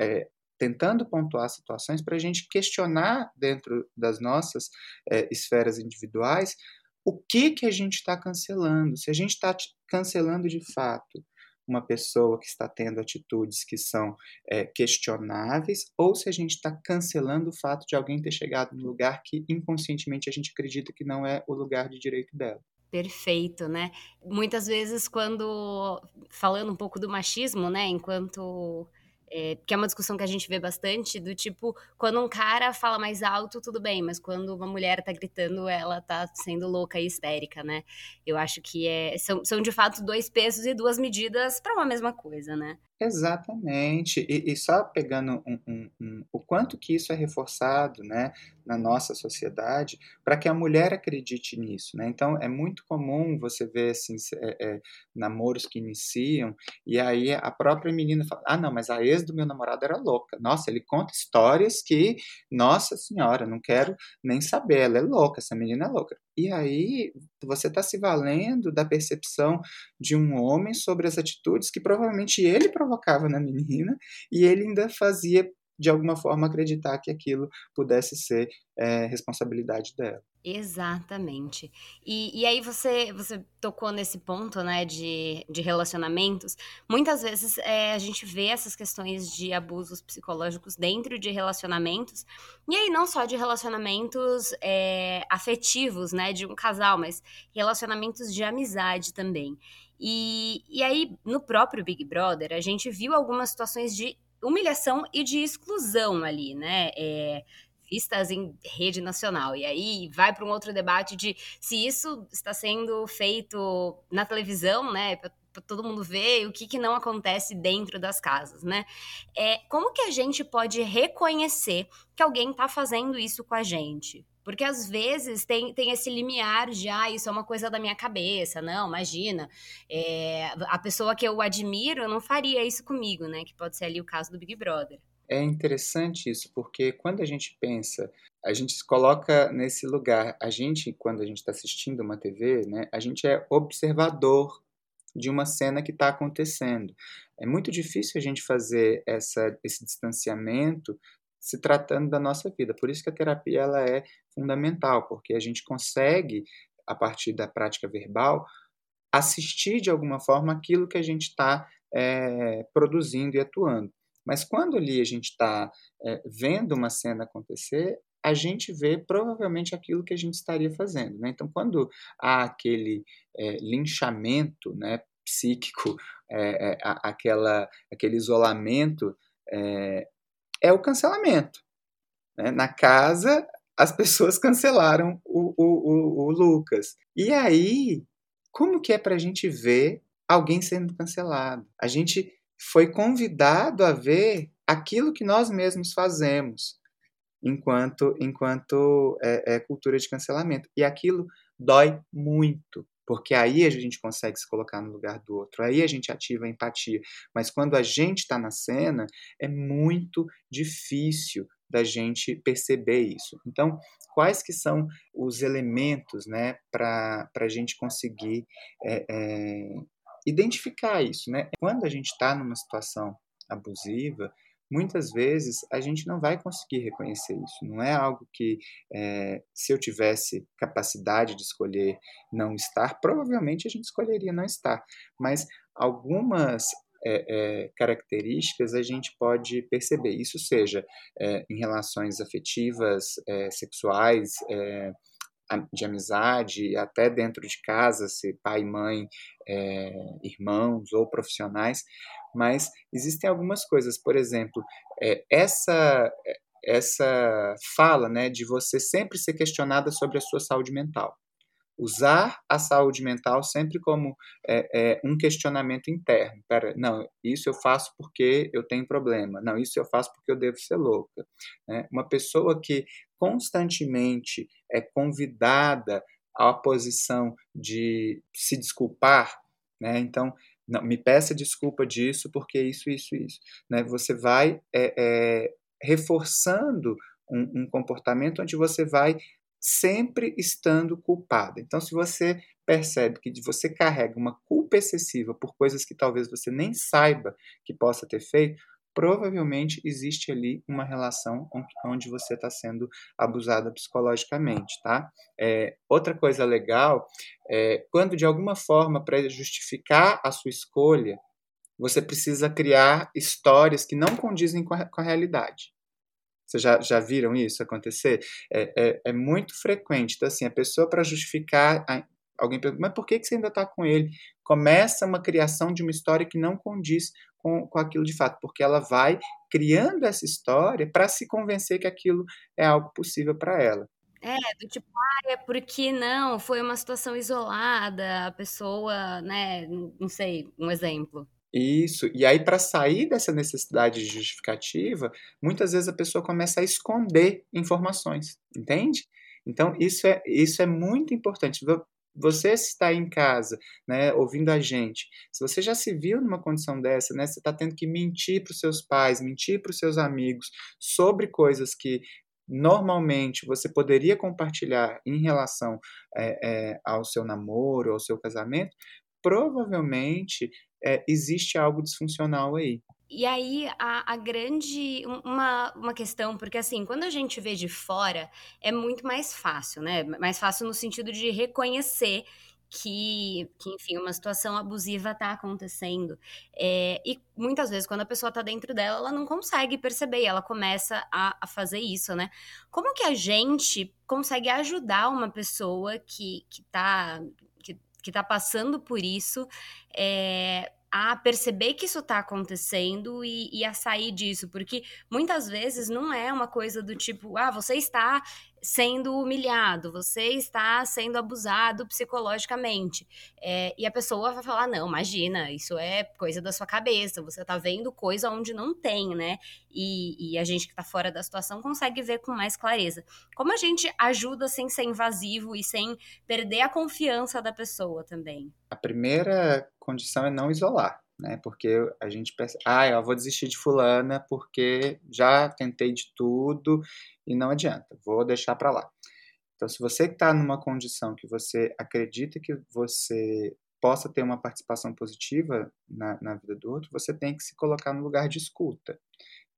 é, tentando pontuar situações para a gente questionar dentro das nossas é, esferas individuais o que que a gente está cancelando. Se a gente está cancelando de fato uma pessoa que está tendo atitudes que são é, questionáveis ou se a gente está cancelando o fato de alguém ter chegado no lugar que inconscientemente a gente acredita que não é o lugar de direito dela. Perfeito, né? Muitas vezes, quando falando um pouco do machismo, né, enquanto é, que é uma discussão que a gente vê bastante, do tipo, quando um cara fala mais alto, tudo bem, mas quando uma mulher tá gritando, ela tá sendo louca e histérica, né? Eu acho que é, são, são de fato dois pesos e duas medidas para uma mesma coisa, né? Exatamente. E, e só pegando um, um, um, o quanto que isso é reforçado né, na nossa sociedade para que a mulher acredite nisso. Né? Então, é muito comum você ver assim, é, é, namoros que iniciam e aí a própria menina fala: Ah, não, mas a ex do meu namorado era louca. Nossa, ele conta histórias que, nossa senhora, não quero nem saber. Ela é louca, essa menina é louca. E aí você está se valendo da percepção de um homem sobre as atitudes que provavelmente ele provocava na menina e ele ainda fazia de alguma forma acreditar que aquilo pudesse ser é, responsabilidade dela. Exatamente. E, e aí você, você tocou nesse ponto, né, de, de relacionamentos. Muitas vezes é, a gente vê essas questões de abusos psicológicos dentro de relacionamentos, e aí não só de relacionamentos é, afetivos, né, de um casal, mas relacionamentos de amizade também. E, e aí, no próprio Big Brother, a gente viu algumas situações de humilhação e de exclusão ali, né? É, vistas em rede nacional. E aí vai para um outro debate de se isso está sendo feito na televisão, né? Para todo mundo ver o que, que não acontece dentro das casas, né? É, como que a gente pode reconhecer que alguém está fazendo isso com a gente? Porque às vezes tem, tem esse limiar de, ah, isso é uma coisa da minha cabeça. Não, imagina. É, a pessoa que eu admiro não faria isso comigo, né? Que pode ser ali o caso do Big Brother. É interessante isso, porque quando a gente pensa, a gente se coloca nesse lugar. A gente, quando a gente está assistindo uma TV, né, a gente é observador de uma cena que está acontecendo. É muito difícil a gente fazer essa, esse distanciamento se tratando da nossa vida. Por isso que a terapia ela é fundamental, porque a gente consegue, a partir da prática verbal, assistir de alguma forma aquilo que a gente está é, produzindo e atuando. Mas quando ali a gente está é, vendo uma cena acontecer, a gente vê provavelmente aquilo que a gente estaria fazendo. Né? Então, quando há aquele é, linchamento né, psíquico, (laughs) é, aquela, aquele isolamento é o cancelamento. Né? Na casa, as pessoas (laughs) cancelaram o, o, o, o Lucas. E aí, como que é para a gente ver alguém sendo cancelado? A gente foi convidado a ver aquilo que nós mesmos fazemos enquanto enquanto é, é, cultura de cancelamento e aquilo dói muito porque aí a gente consegue se colocar no lugar do outro, aí a gente ativa a empatia. Mas quando a gente está na cena, é muito difícil da gente perceber isso. Então, quais que são os elementos né, para a gente conseguir é, é, identificar isso? Né? Quando a gente está numa situação abusiva, muitas vezes a gente não vai conseguir reconhecer isso. Não é algo que, é, se eu tivesse capacidade de escolher não estar, provavelmente a gente escolheria não estar. Mas algumas é, é, características a gente pode perceber. Isso seja é, em relações afetivas, sexuais, de amizade, até dentro de casa, se pai, mãe, irmãos ou profissionais, mas existem algumas coisas, por exemplo, essa essa fala, né, de você sempre ser questionada sobre a sua saúde mental usar a saúde mental sempre como é, é, um questionamento interno. Pera, não, isso eu faço porque eu tenho problema. Não, isso eu faço porque eu devo ser louca. Né? Uma pessoa que constantemente é convidada à posição de se desculpar, né? Então, não, me peça desculpa disso porque isso, isso, isso. Né? Você vai é, é reforçando um, um comportamento onde você vai sempre estando culpada. Então, se você percebe que você carrega uma culpa excessiva por coisas que talvez você nem saiba que possa ter feito, provavelmente existe ali uma relação onde você está sendo abusada psicologicamente, tá? É, outra coisa legal é quando de alguma forma para justificar a sua escolha você precisa criar histórias que não condizem com a, com a realidade. Vocês já, já viram isso acontecer? É, é, é muito frequente. Então, assim, a pessoa, para justificar, alguém pergunta, mas por que, que você ainda está com ele? Começa uma criação de uma história que não condiz com, com aquilo de fato, porque ela vai criando essa história para se convencer que aquilo é algo possível para ela. É, do tipo, ah, é porque não, foi uma situação isolada, a pessoa, né, não sei, um exemplo. Isso. E aí, para sair dessa necessidade de justificativa, muitas vezes a pessoa começa a esconder informações, entende? Então, isso é, isso é muito importante. Você está em casa, né, ouvindo a gente, se você já se viu numa condição dessa, né, você está tendo que mentir para os seus pais, mentir para os seus amigos sobre coisas que normalmente você poderia compartilhar em relação é, é, ao seu namoro, ao seu casamento, provavelmente é, existe algo disfuncional aí. E aí, a, a, grande. Uma, uma questão, porque assim, quando a gente vê de fora, é muito mais fácil, né? Mais fácil no sentido de reconhecer que, que enfim, uma situação abusiva está acontecendo. É, e muitas vezes, quando a pessoa está dentro dela, ela não consegue perceber ela começa a, a, fazer isso, né? Como que a gente consegue ajudar uma pessoa que, que tá que está passando por isso é, a perceber que isso está acontecendo e, e, a sair disso, porque muitas vezes não é uma coisa do tipo, ah, você está sendo humilhado, você está sendo abusado psicologicamente. É, e a pessoa vai falar: não, imagina, isso é coisa da sua cabeça, você está vendo coisa onde não tem, né? E, e a gente que está fora da situação consegue ver com mais clareza. Como a gente ajuda sem ser invasivo e sem perder a confiança da pessoa também? A primeira condição é não isolar né? Porque a gente pensa, ah, eu vou desistir de fulana porque já tentei de tudo e não adianta, vou deixar para lá. Então, se você está numa condição que você acredita que você possa ter uma participação positiva na, na vida do outro, você tem que se colocar no lugar de escuta.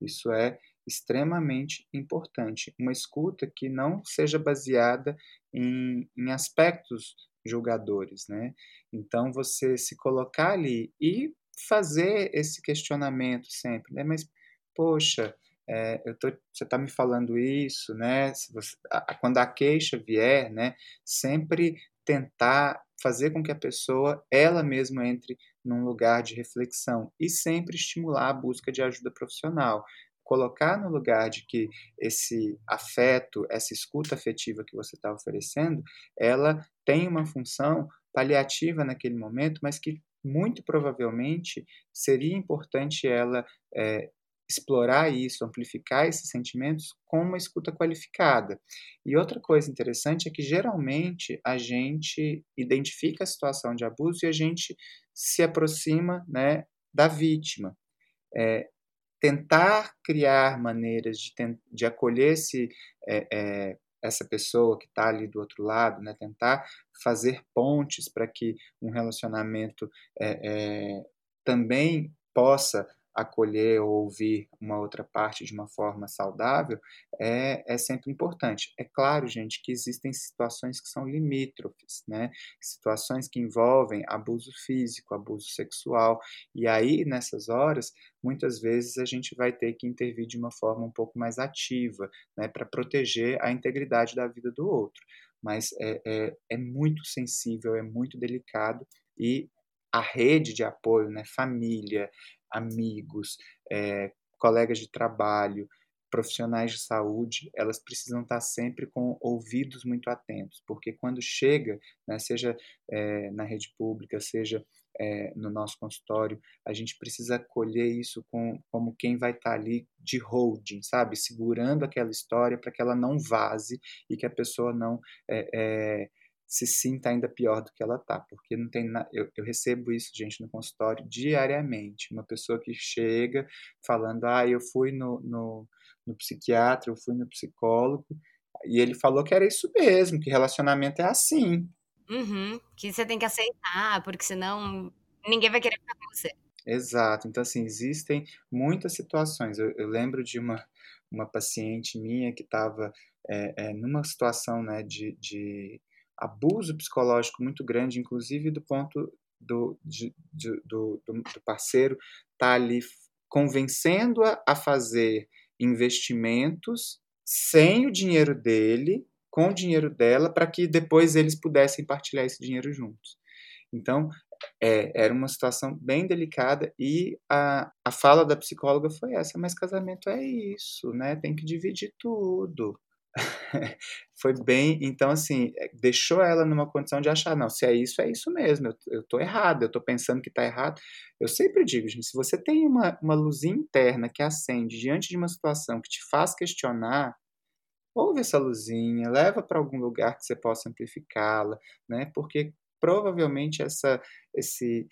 Isso é extremamente importante. Uma escuta que não seja baseada em, em aspectos julgadores, né? Então, você se colocar ali e fazer esse questionamento sempre, né? Mas, poxa, é, eu tô, você está me falando isso, né? Você, a, quando a queixa vier, né? Sempre tentar fazer com que a pessoa ela mesma entre num lugar de reflexão e sempre estimular a busca de ajuda profissional colocar no lugar de que esse afeto, essa escuta afetiva que você está oferecendo, ela tem uma função paliativa naquele momento, mas que muito provavelmente seria importante ela é, explorar isso, amplificar esses sentimentos com uma escuta qualificada. E outra coisa interessante é que geralmente a gente identifica a situação de abuso e a gente se aproxima né, da vítima. É, tentar criar maneiras de, de acolher esse, é, é, essa pessoa que está ali do outro lado, né? tentar fazer pontes para que um relacionamento é, também possa acolher ou ouvir uma outra parte de uma forma saudável é, é sempre importante. É claro, gente, que existem situações que são limítrofes, né? Situações que envolvem abuso físico, abuso sexual, e aí nessas horas, muitas vezes a gente vai ter que intervir de uma forma um pouco mais ativa, né, para proteger a integridade da vida do outro. Mas é, é, é muito sensível, é muito delicado e a rede de apoio, né, família, amigos, é, colegas de trabalho, profissionais de saúde, elas precisam estar sempre com ouvidos muito atentos, porque quando chega, né, seja é, na rede pública, seja é, no nosso consultório, a gente precisa acolher isso com, como quem vai estar ali de holding, sabe? Segurando aquela história para que ela não vaze e que a pessoa não é, se sinta ainda pior do que ela tá, porque não tem na... eu, eu, recebo isso, gente, no consultório diariamente, uma pessoa que chega falando, ah, eu fui no, no, no psiquiatra, eu fui no psicólogo, e ele falou que era isso mesmo, que relacionamento é assim. Uhum, que você tem que aceitar, porque senão ninguém vai querer ficar com você. Exato, então assim, existem muitas situações, eu, eu lembro de uma, uma paciente minha que estava é, é, numa situação, né, de, de abuso psicológico muito grande, inclusive do ponto do, de, do, do, parceiro estar tá ali convencendo-a a fazer investimentos sem o dinheiro dele, com o dinheiro dela, para que depois eles pudessem partilhar esse dinheiro juntos. Então, é, era uma situação bem delicada e a, a fala da psicóloga foi essa, mas casamento é isso, né? Tem que dividir tudo. (laughs) foi bem. Então, assim, é, deixou ela numa condição de achar: não, se é isso, é isso mesmo, eu, eu tô errado, eu tô pensando que tá errado. Eu sempre digo, gente, se você tem uma, uma luzinha interna que acende diante de uma situação que te faz questionar, ouve essa luzinha, leva para algum lugar que você possa amplificá-la, né? Porque provavelmente essa, esse,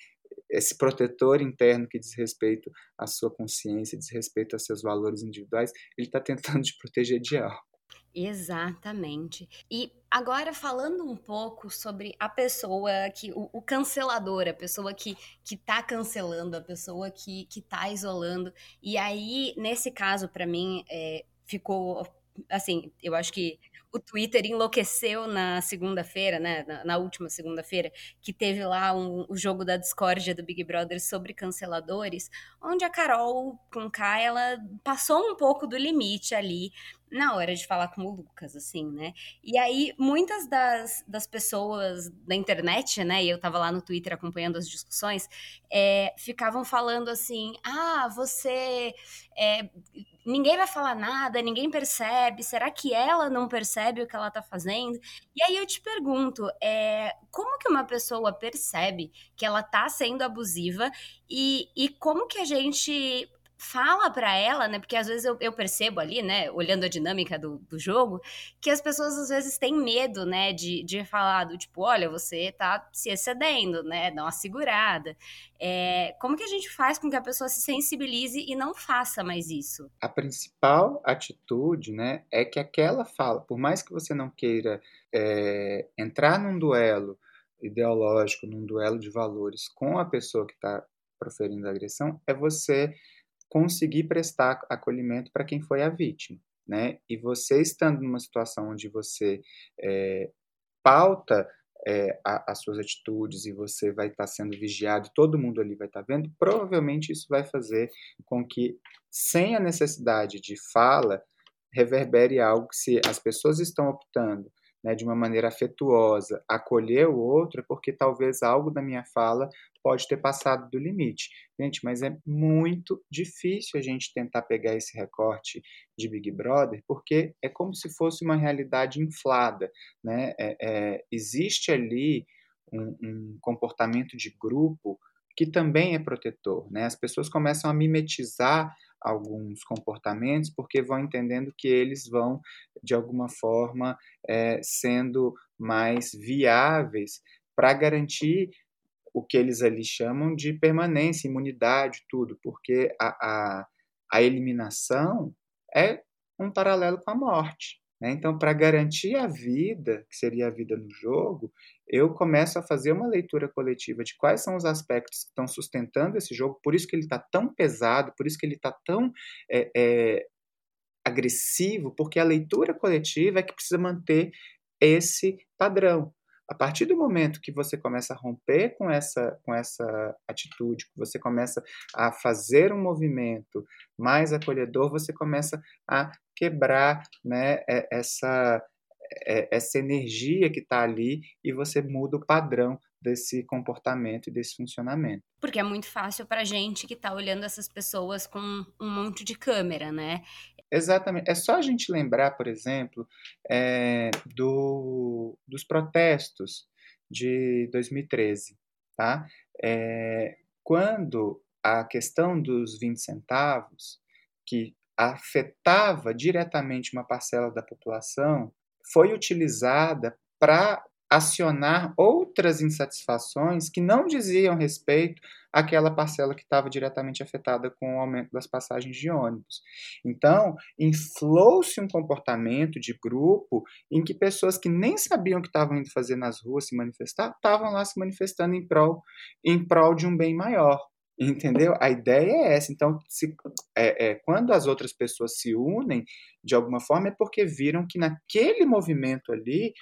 esse protetor interno que diz respeito à sua consciência, diz respeito aos seus valores individuais, ele está tentando te proteger de algo. Exatamente. E agora falando um pouco sobre a pessoa que o, o, cancelador, a pessoa que que tá cancelando, a pessoa que que tá isolando. E aí nesse caso para mim é, ficou assim, eu acho que o Twitter enlouqueceu na segunda-feira, né? Na, na última segunda-feira, que teve lá um, o jogo da discórdia do Big Brother sobre canceladores, onde a Carol com K, ela passou um pouco do limite ali na hora de falar com o Lucas, assim, né? E aí, muitas das, das pessoas da internet, né? E eu tava lá no Twitter acompanhando as discussões, é, ficavam falando assim: ah, você. É, ninguém vai falar nada, ninguém percebe, será que ela não percebe o que ela tá fazendo? E aí eu te pergunto: é, como que uma pessoa percebe que ela tá sendo abusiva e, e como que a gente fala para ela, né? Porque às vezes eu, eu, percebo ali, né, olhando a dinâmica do, do jogo, que as pessoas às vezes têm medo, né, de, de falar do tipo, olha, você tá se excedendo, né? Dá uma segurada. É, como que a gente faz com que a pessoa se sensibilize e não faça mais isso? A principal atitude, né, é que aquela fala, por mais que você não queira é, entrar num duelo ideológico, num duelo de valores com a pessoa que está proferindo a agressão, é você conseguir prestar acolhimento para quem foi a vítima, né? E você estando numa situação onde você é, pauta é, a, as suas atitudes e você vai estar tá sendo vigiado, todo mundo ali vai estar tá vendo, provavelmente isso vai fazer com que, sem a necessidade de fala, reverbere algo que se as pessoas estão optando né, de uma maneira afetuosa, acolher o outro, é porque talvez algo da minha fala pode ter passado do limite. Gente, mas é muito difícil a gente tentar pegar esse recorte de Big Brother, porque é como se fosse uma realidade inflada. Né? É, é, existe ali um, um comportamento de grupo que também é protetor. Né? As pessoas começam a mimetizar alguns comportamentos porque vão entendendo que eles vão, de alguma forma, é, sendo mais viáveis para garantir o que eles ali chamam de permanência, imunidade, tudo, porque a, a, a eliminação é um paralelo com a morte. Né? Então, para garantir a vida, que seria a vida no jogo, eu começo a fazer uma leitura coletiva de quais são os aspectos que estão sustentando esse jogo, por isso que ele está tão pesado, por isso que ele está tão é, é, agressivo, porque a leitura coletiva é que precisa manter esse padrão. A partir do momento que você começa a romper com essa, com essa atitude, que você começa a fazer um movimento mais acolhedor, você começa a quebrar né, essa, essa energia que está ali e você muda o padrão desse comportamento e desse funcionamento. Porque é muito fácil para gente que está olhando essas pessoas com um monte de câmera, né? Exatamente. É só a gente lembrar, por exemplo, é, do, dos protestos de 2013, tá? É, quando a questão dos 20 centavos, que afetava diretamente uma parcela da população, foi utilizada para acionar outras insatisfações que não diziam respeito àquela parcela que estava diretamente afetada com o aumento das passagens de ônibus. Então, inflou-se um comportamento de grupo em que pessoas que nem sabiam o que estavam indo fazer nas ruas se manifestar, estavam lá se manifestando em prol, em prol de um bem maior. Entendeu? A ideia é essa. Então, se, é, é, quando as outras pessoas se unem, de alguma forma, é porque viram que naquele movimento ali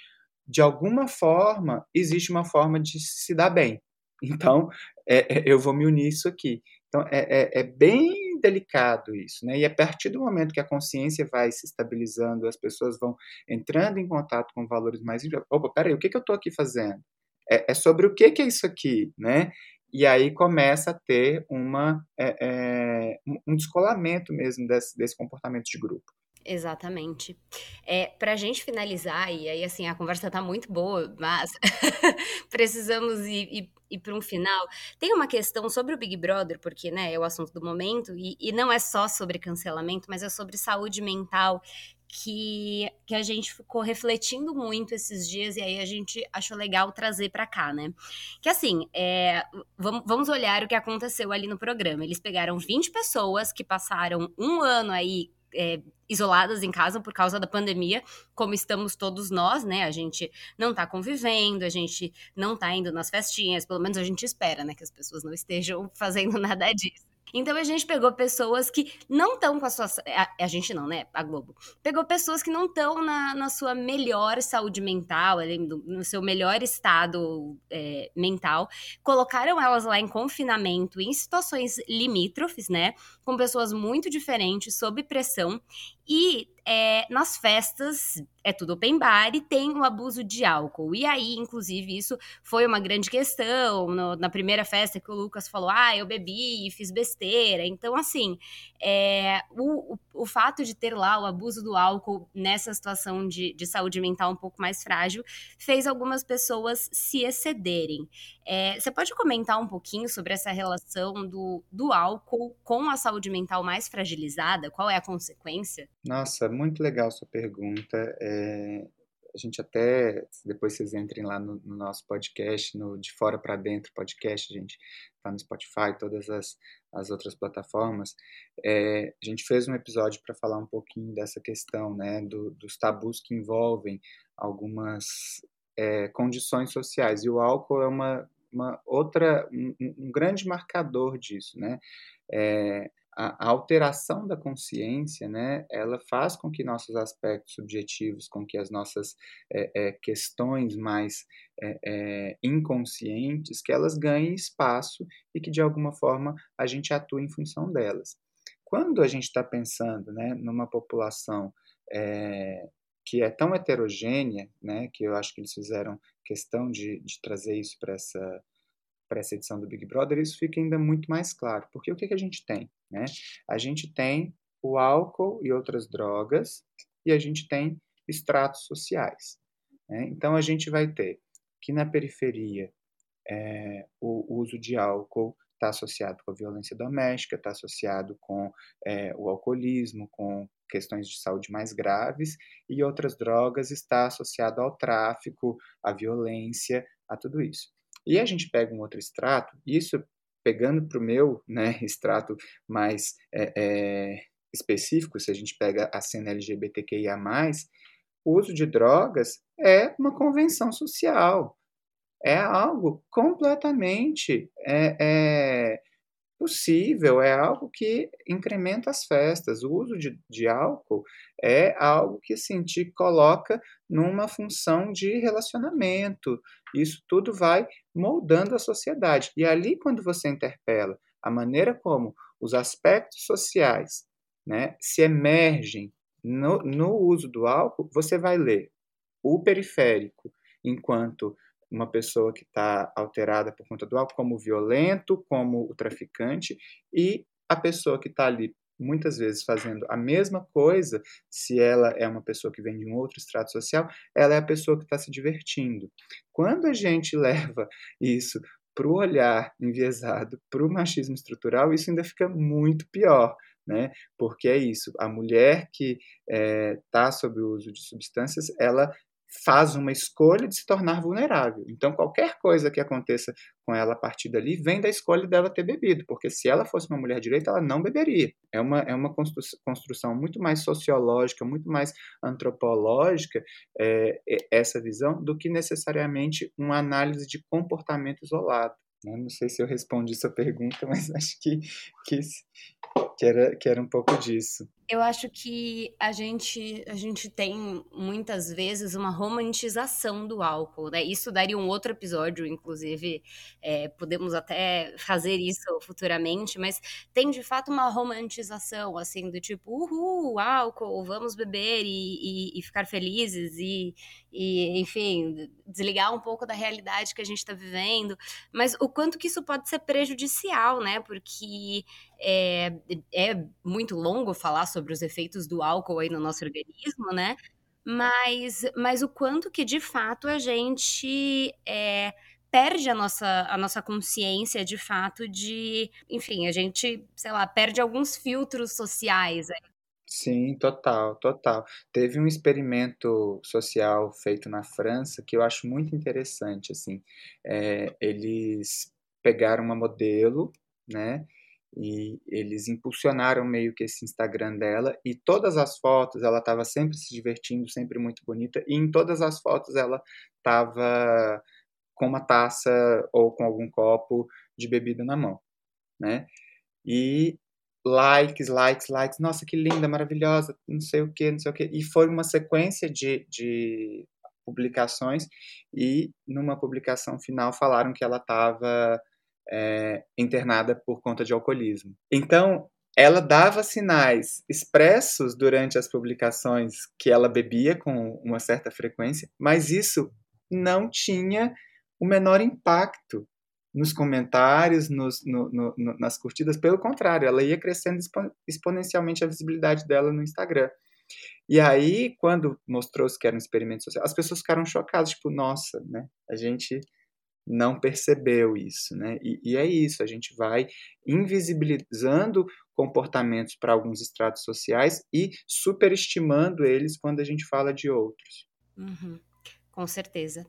de alguma forma, existe uma forma de se dar bem. Então, é, é, eu vou me unir isso aqui. Então, é, é, é, bem delicado isso, né? E a partir do momento que a consciência vai se estabilizando, as pessoas vão entrando em contato com valores mais... Opa, peraí, o que, que eu estou aqui fazendo? É, sobre o que, que é isso aqui, né? E aí começa a ter uma, é, é, um descolamento mesmo desse, desse comportamento de grupo. Exatamente. É, para a gente finalizar, e aí assim, a conversa tá muito boa, mas (laughs) precisamos ir, ir, ir para um final. Tem uma questão sobre o Big Brother, porque né, é o assunto do momento, e, e não é só sobre cancelamento, mas é sobre saúde mental, que, que a gente ficou refletindo muito esses dias e aí a gente achou legal trazer para cá, né? Que assim, é, vamos, vamos olhar o que aconteceu ali no programa. Eles pegaram 20 pessoas que passaram um ano aí é, isoladas em casa por causa da pandemia, como estamos todos nós, né? A gente não tá convivendo, a gente não tá indo nas festinhas, pelo menos a gente espera, né? Que as pessoas não estejam (laughs) fazendo nada disso. Então a gente pegou pessoas que não estão com a sua. A, a, gente não, né? A Globo. Pegou pessoas que não estão na, na sua melhor saúde mental, no seu melhor estado é, mental. Colocaram elas lá em confinamento, em situações limítrofes, né? Com pessoas muito diferentes, sob pressão. E é, nas festas é tudo open bar e tem o abuso de álcool. E aí, inclusive, isso foi uma grande questão no, na primeira festa que o Lucas falou: ah, eu bebi e fiz besteira. Então, assim, é, o, o, o, fato de ter lá o abuso do álcool nessa situação de, de saúde mental um pouco mais frágil fez algumas pessoas se excederem. É, você pode comentar um pouquinho sobre essa relação do, do álcool com a saúde mental mais fragilizada? Qual é a consequência? Nossa, muito legal sua pergunta. É, a gente até, depois vocês entrem lá no, no nosso podcast, no De Fora para Dentro podcast, a gente está no Spotify, todas as, as outras plataformas. É, a gente fez um episódio para falar um pouquinho dessa questão, né, do, dos tabus que envolvem algumas é, condições sociais. E o álcool é uma, uma outra, um, um grande marcador disso, né? É, a, a, alteração da consciência, né, ela faz com que nossos aspectos subjetivos, com que as nossas é, é, questões mais é, é inconscientes, que elas ganhem espaço e que de alguma forma a gente atue em função delas. Quando a gente está pensando, né, numa população é, que é tão heterogênea, né, que eu acho que eles fizeram questão de, de trazer isso para essa essa edição do Big Brother, isso fica ainda muito mais claro. Porque o que, que a gente tem? Né? A gente tem o álcool e outras drogas, e a gente tem estratos sociais. Né? Então, a gente vai ter que na periferia é, o uso de álcool está associado com a violência doméstica, está associado com é, o alcoolismo, com questões de saúde mais graves, e outras drogas está associado ao tráfico, à violência, a tudo isso. E a gente pega um outro extrato, isso pegando para o meu né, (laughs) extrato mais é, é, específico, se a gente pega a cena LGBTQIA, o uso de drogas é uma convenção social. É algo completamente é, é, possível, é algo que incrementa as festas. O uso de, de álcool é algo que assim, te coloca numa função de relacionamento. Isso tudo vai moldando a sociedade. E ali, quando você interpela a maneira como os aspectos sociais né, se emergem no, no uso do álcool, você vai ler o periférico enquanto uma pessoa que está alterada por conta do álcool como violento, como o traficante, e a pessoa que está ali muitas vezes fazendo a mesma coisa, se ela é uma pessoa que vem de um outro estrato social, ela é a pessoa que está se divertindo. Quando a gente (laughs) leva isso para o olhar enviesado, para o machismo estrutural, isso ainda fica muito pior, né? Porque é isso, a mulher que está eh, é, sob o uso de substâncias, ela faz uma escolha de se tornar vulnerável. Então, qualquer coisa que aconteça com ela a partir dali vem da escolha dela ter bebido, porque se ela fosse uma mulher direita, ela não beberia. É uma, é uma construção muito mais sociológica, muito mais antropológica, é, essa visão, do que necessariamente uma análise de comportamento isolado. Né? Não sei se eu respondi sua pergunta, (laughs) mas acho que, que, que, era, que era um pouco disso. Eu acho que a gente, a gente tem muitas vezes uma romantização do álcool, né? Isso daria um outro episódio, inclusive, é, podemos até fazer isso futuramente, mas tem de fato uma romantização, assim, do tipo, uhul, álcool, vamos beber e, e, e ficar felizes e, e, enfim, desligar um pouco da realidade que a gente está vivendo. Mas o quanto que isso pode ser prejudicial, né? Porque é, é muito longo falar sobre os efeitos do álcool aí no nosso organismo, né? Mas, mas o quanto que de fato a gente é, perde a nossa, a nossa consciência de fato de, enfim, a gente, sei lá, perde alguns filtros sociais. Sim, total, total. Teve um experimento social feito na França que eu acho muito interessante, assim. É, eles pegaram uma modelo, né? e eles impulsionaram meio que esse Instagram dela e todas as fotos ela estava sempre se divertindo, sempre muito bonita e em todas as fotos ela estava com uma taça ou com algum copo de bebida na mão, né? E likes, likes, likes, nossa que linda, maravilhosa, não sei o que, não sei o que, e foi uma sequência de, de publicações e numa publicação final falaram que ela estava é, internada por conta de alcoolismo. Então, ela dava sinais expressos durante as publicações que ela bebia com uma certa frequência, mas isso não tinha o menor impacto nos comentários, nos, no, no, nas curtidas. Pelo contrário, ela ia crescendo exponencialmente a visibilidade dela no Instagram. E aí, quando mostrou-se que era um experimento social, as pessoas ficaram chocadas, tipo, nossa, né? A gente não percebeu isso, né? E, e é isso, a gente vai invisibilizando comportamentos para alguns estratos sociais e superestimando eles quando a gente fala de outros. Uhum, com certeza.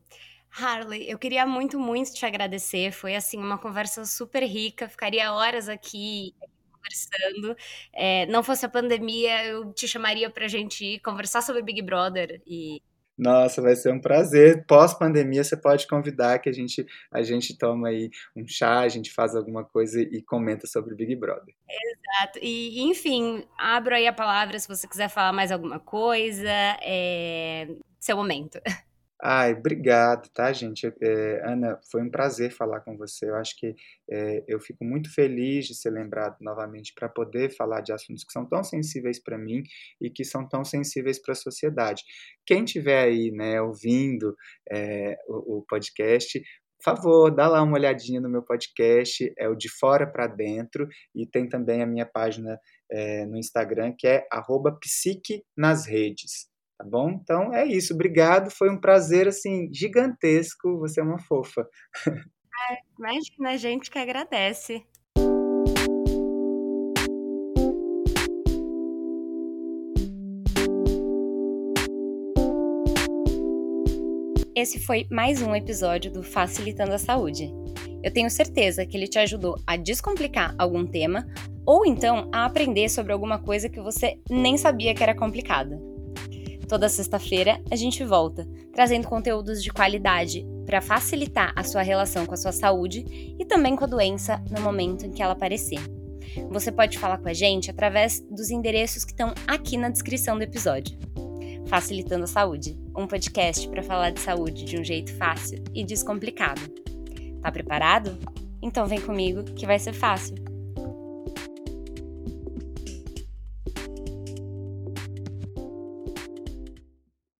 Harley, eu queria muito, muito te agradecer. Foi assim uma conversa super rica. Ficaria horas aqui conversando. É, não fosse a pandemia, eu te chamaria para a gente conversar sobre Big Brother e nossa, vai ser um prazer. Pós-pandemia, você pode convidar que a gente, a gente toma aí um chá, a gente faz alguma coisa e comenta sobre o Big Brother. Exato. E, enfim, abro aí a palavra se você quiser falar mais alguma coisa. É... Seu momento. (laughs) Ai, obrigado, tá, gente? É, Ana, foi um prazer falar com você. Eu acho que é, eu fico muito feliz de ser lembrado novamente para poder falar de assuntos que são tão sensíveis para mim e que são tão sensíveis para a sociedade. Quem tiver aí, né, ouvindo é, o, o podcast, favor, dá lá uma olhadinha no meu podcast, é o De Fora para Dentro, e tem também a minha página é, no Instagram, que é arroba psique nas redes. Tá bom? Então é isso. Obrigado. Foi um prazer assim gigantesco. Você é uma fofa. Imagina, a gente que agradece. Esse foi mais um episódio do Facilitando a Saúde. Eu tenho certeza que ele te ajudou a descomplicar algum tema ou então a aprender sobre alguma coisa que você nem sabia que era complicada. Toda sexta-feira a gente volta, trazendo conteúdos de qualidade para facilitar a sua relação com a sua saúde e também com a doença no momento em que ela aparecer. Você pode falar com a gente através dos endereços que estão aqui na descrição do episódio. Facilitando a Saúde, um podcast para falar de saúde de um jeito fácil e descomplicado. Tá preparado? Então vem comigo que vai ser fácil.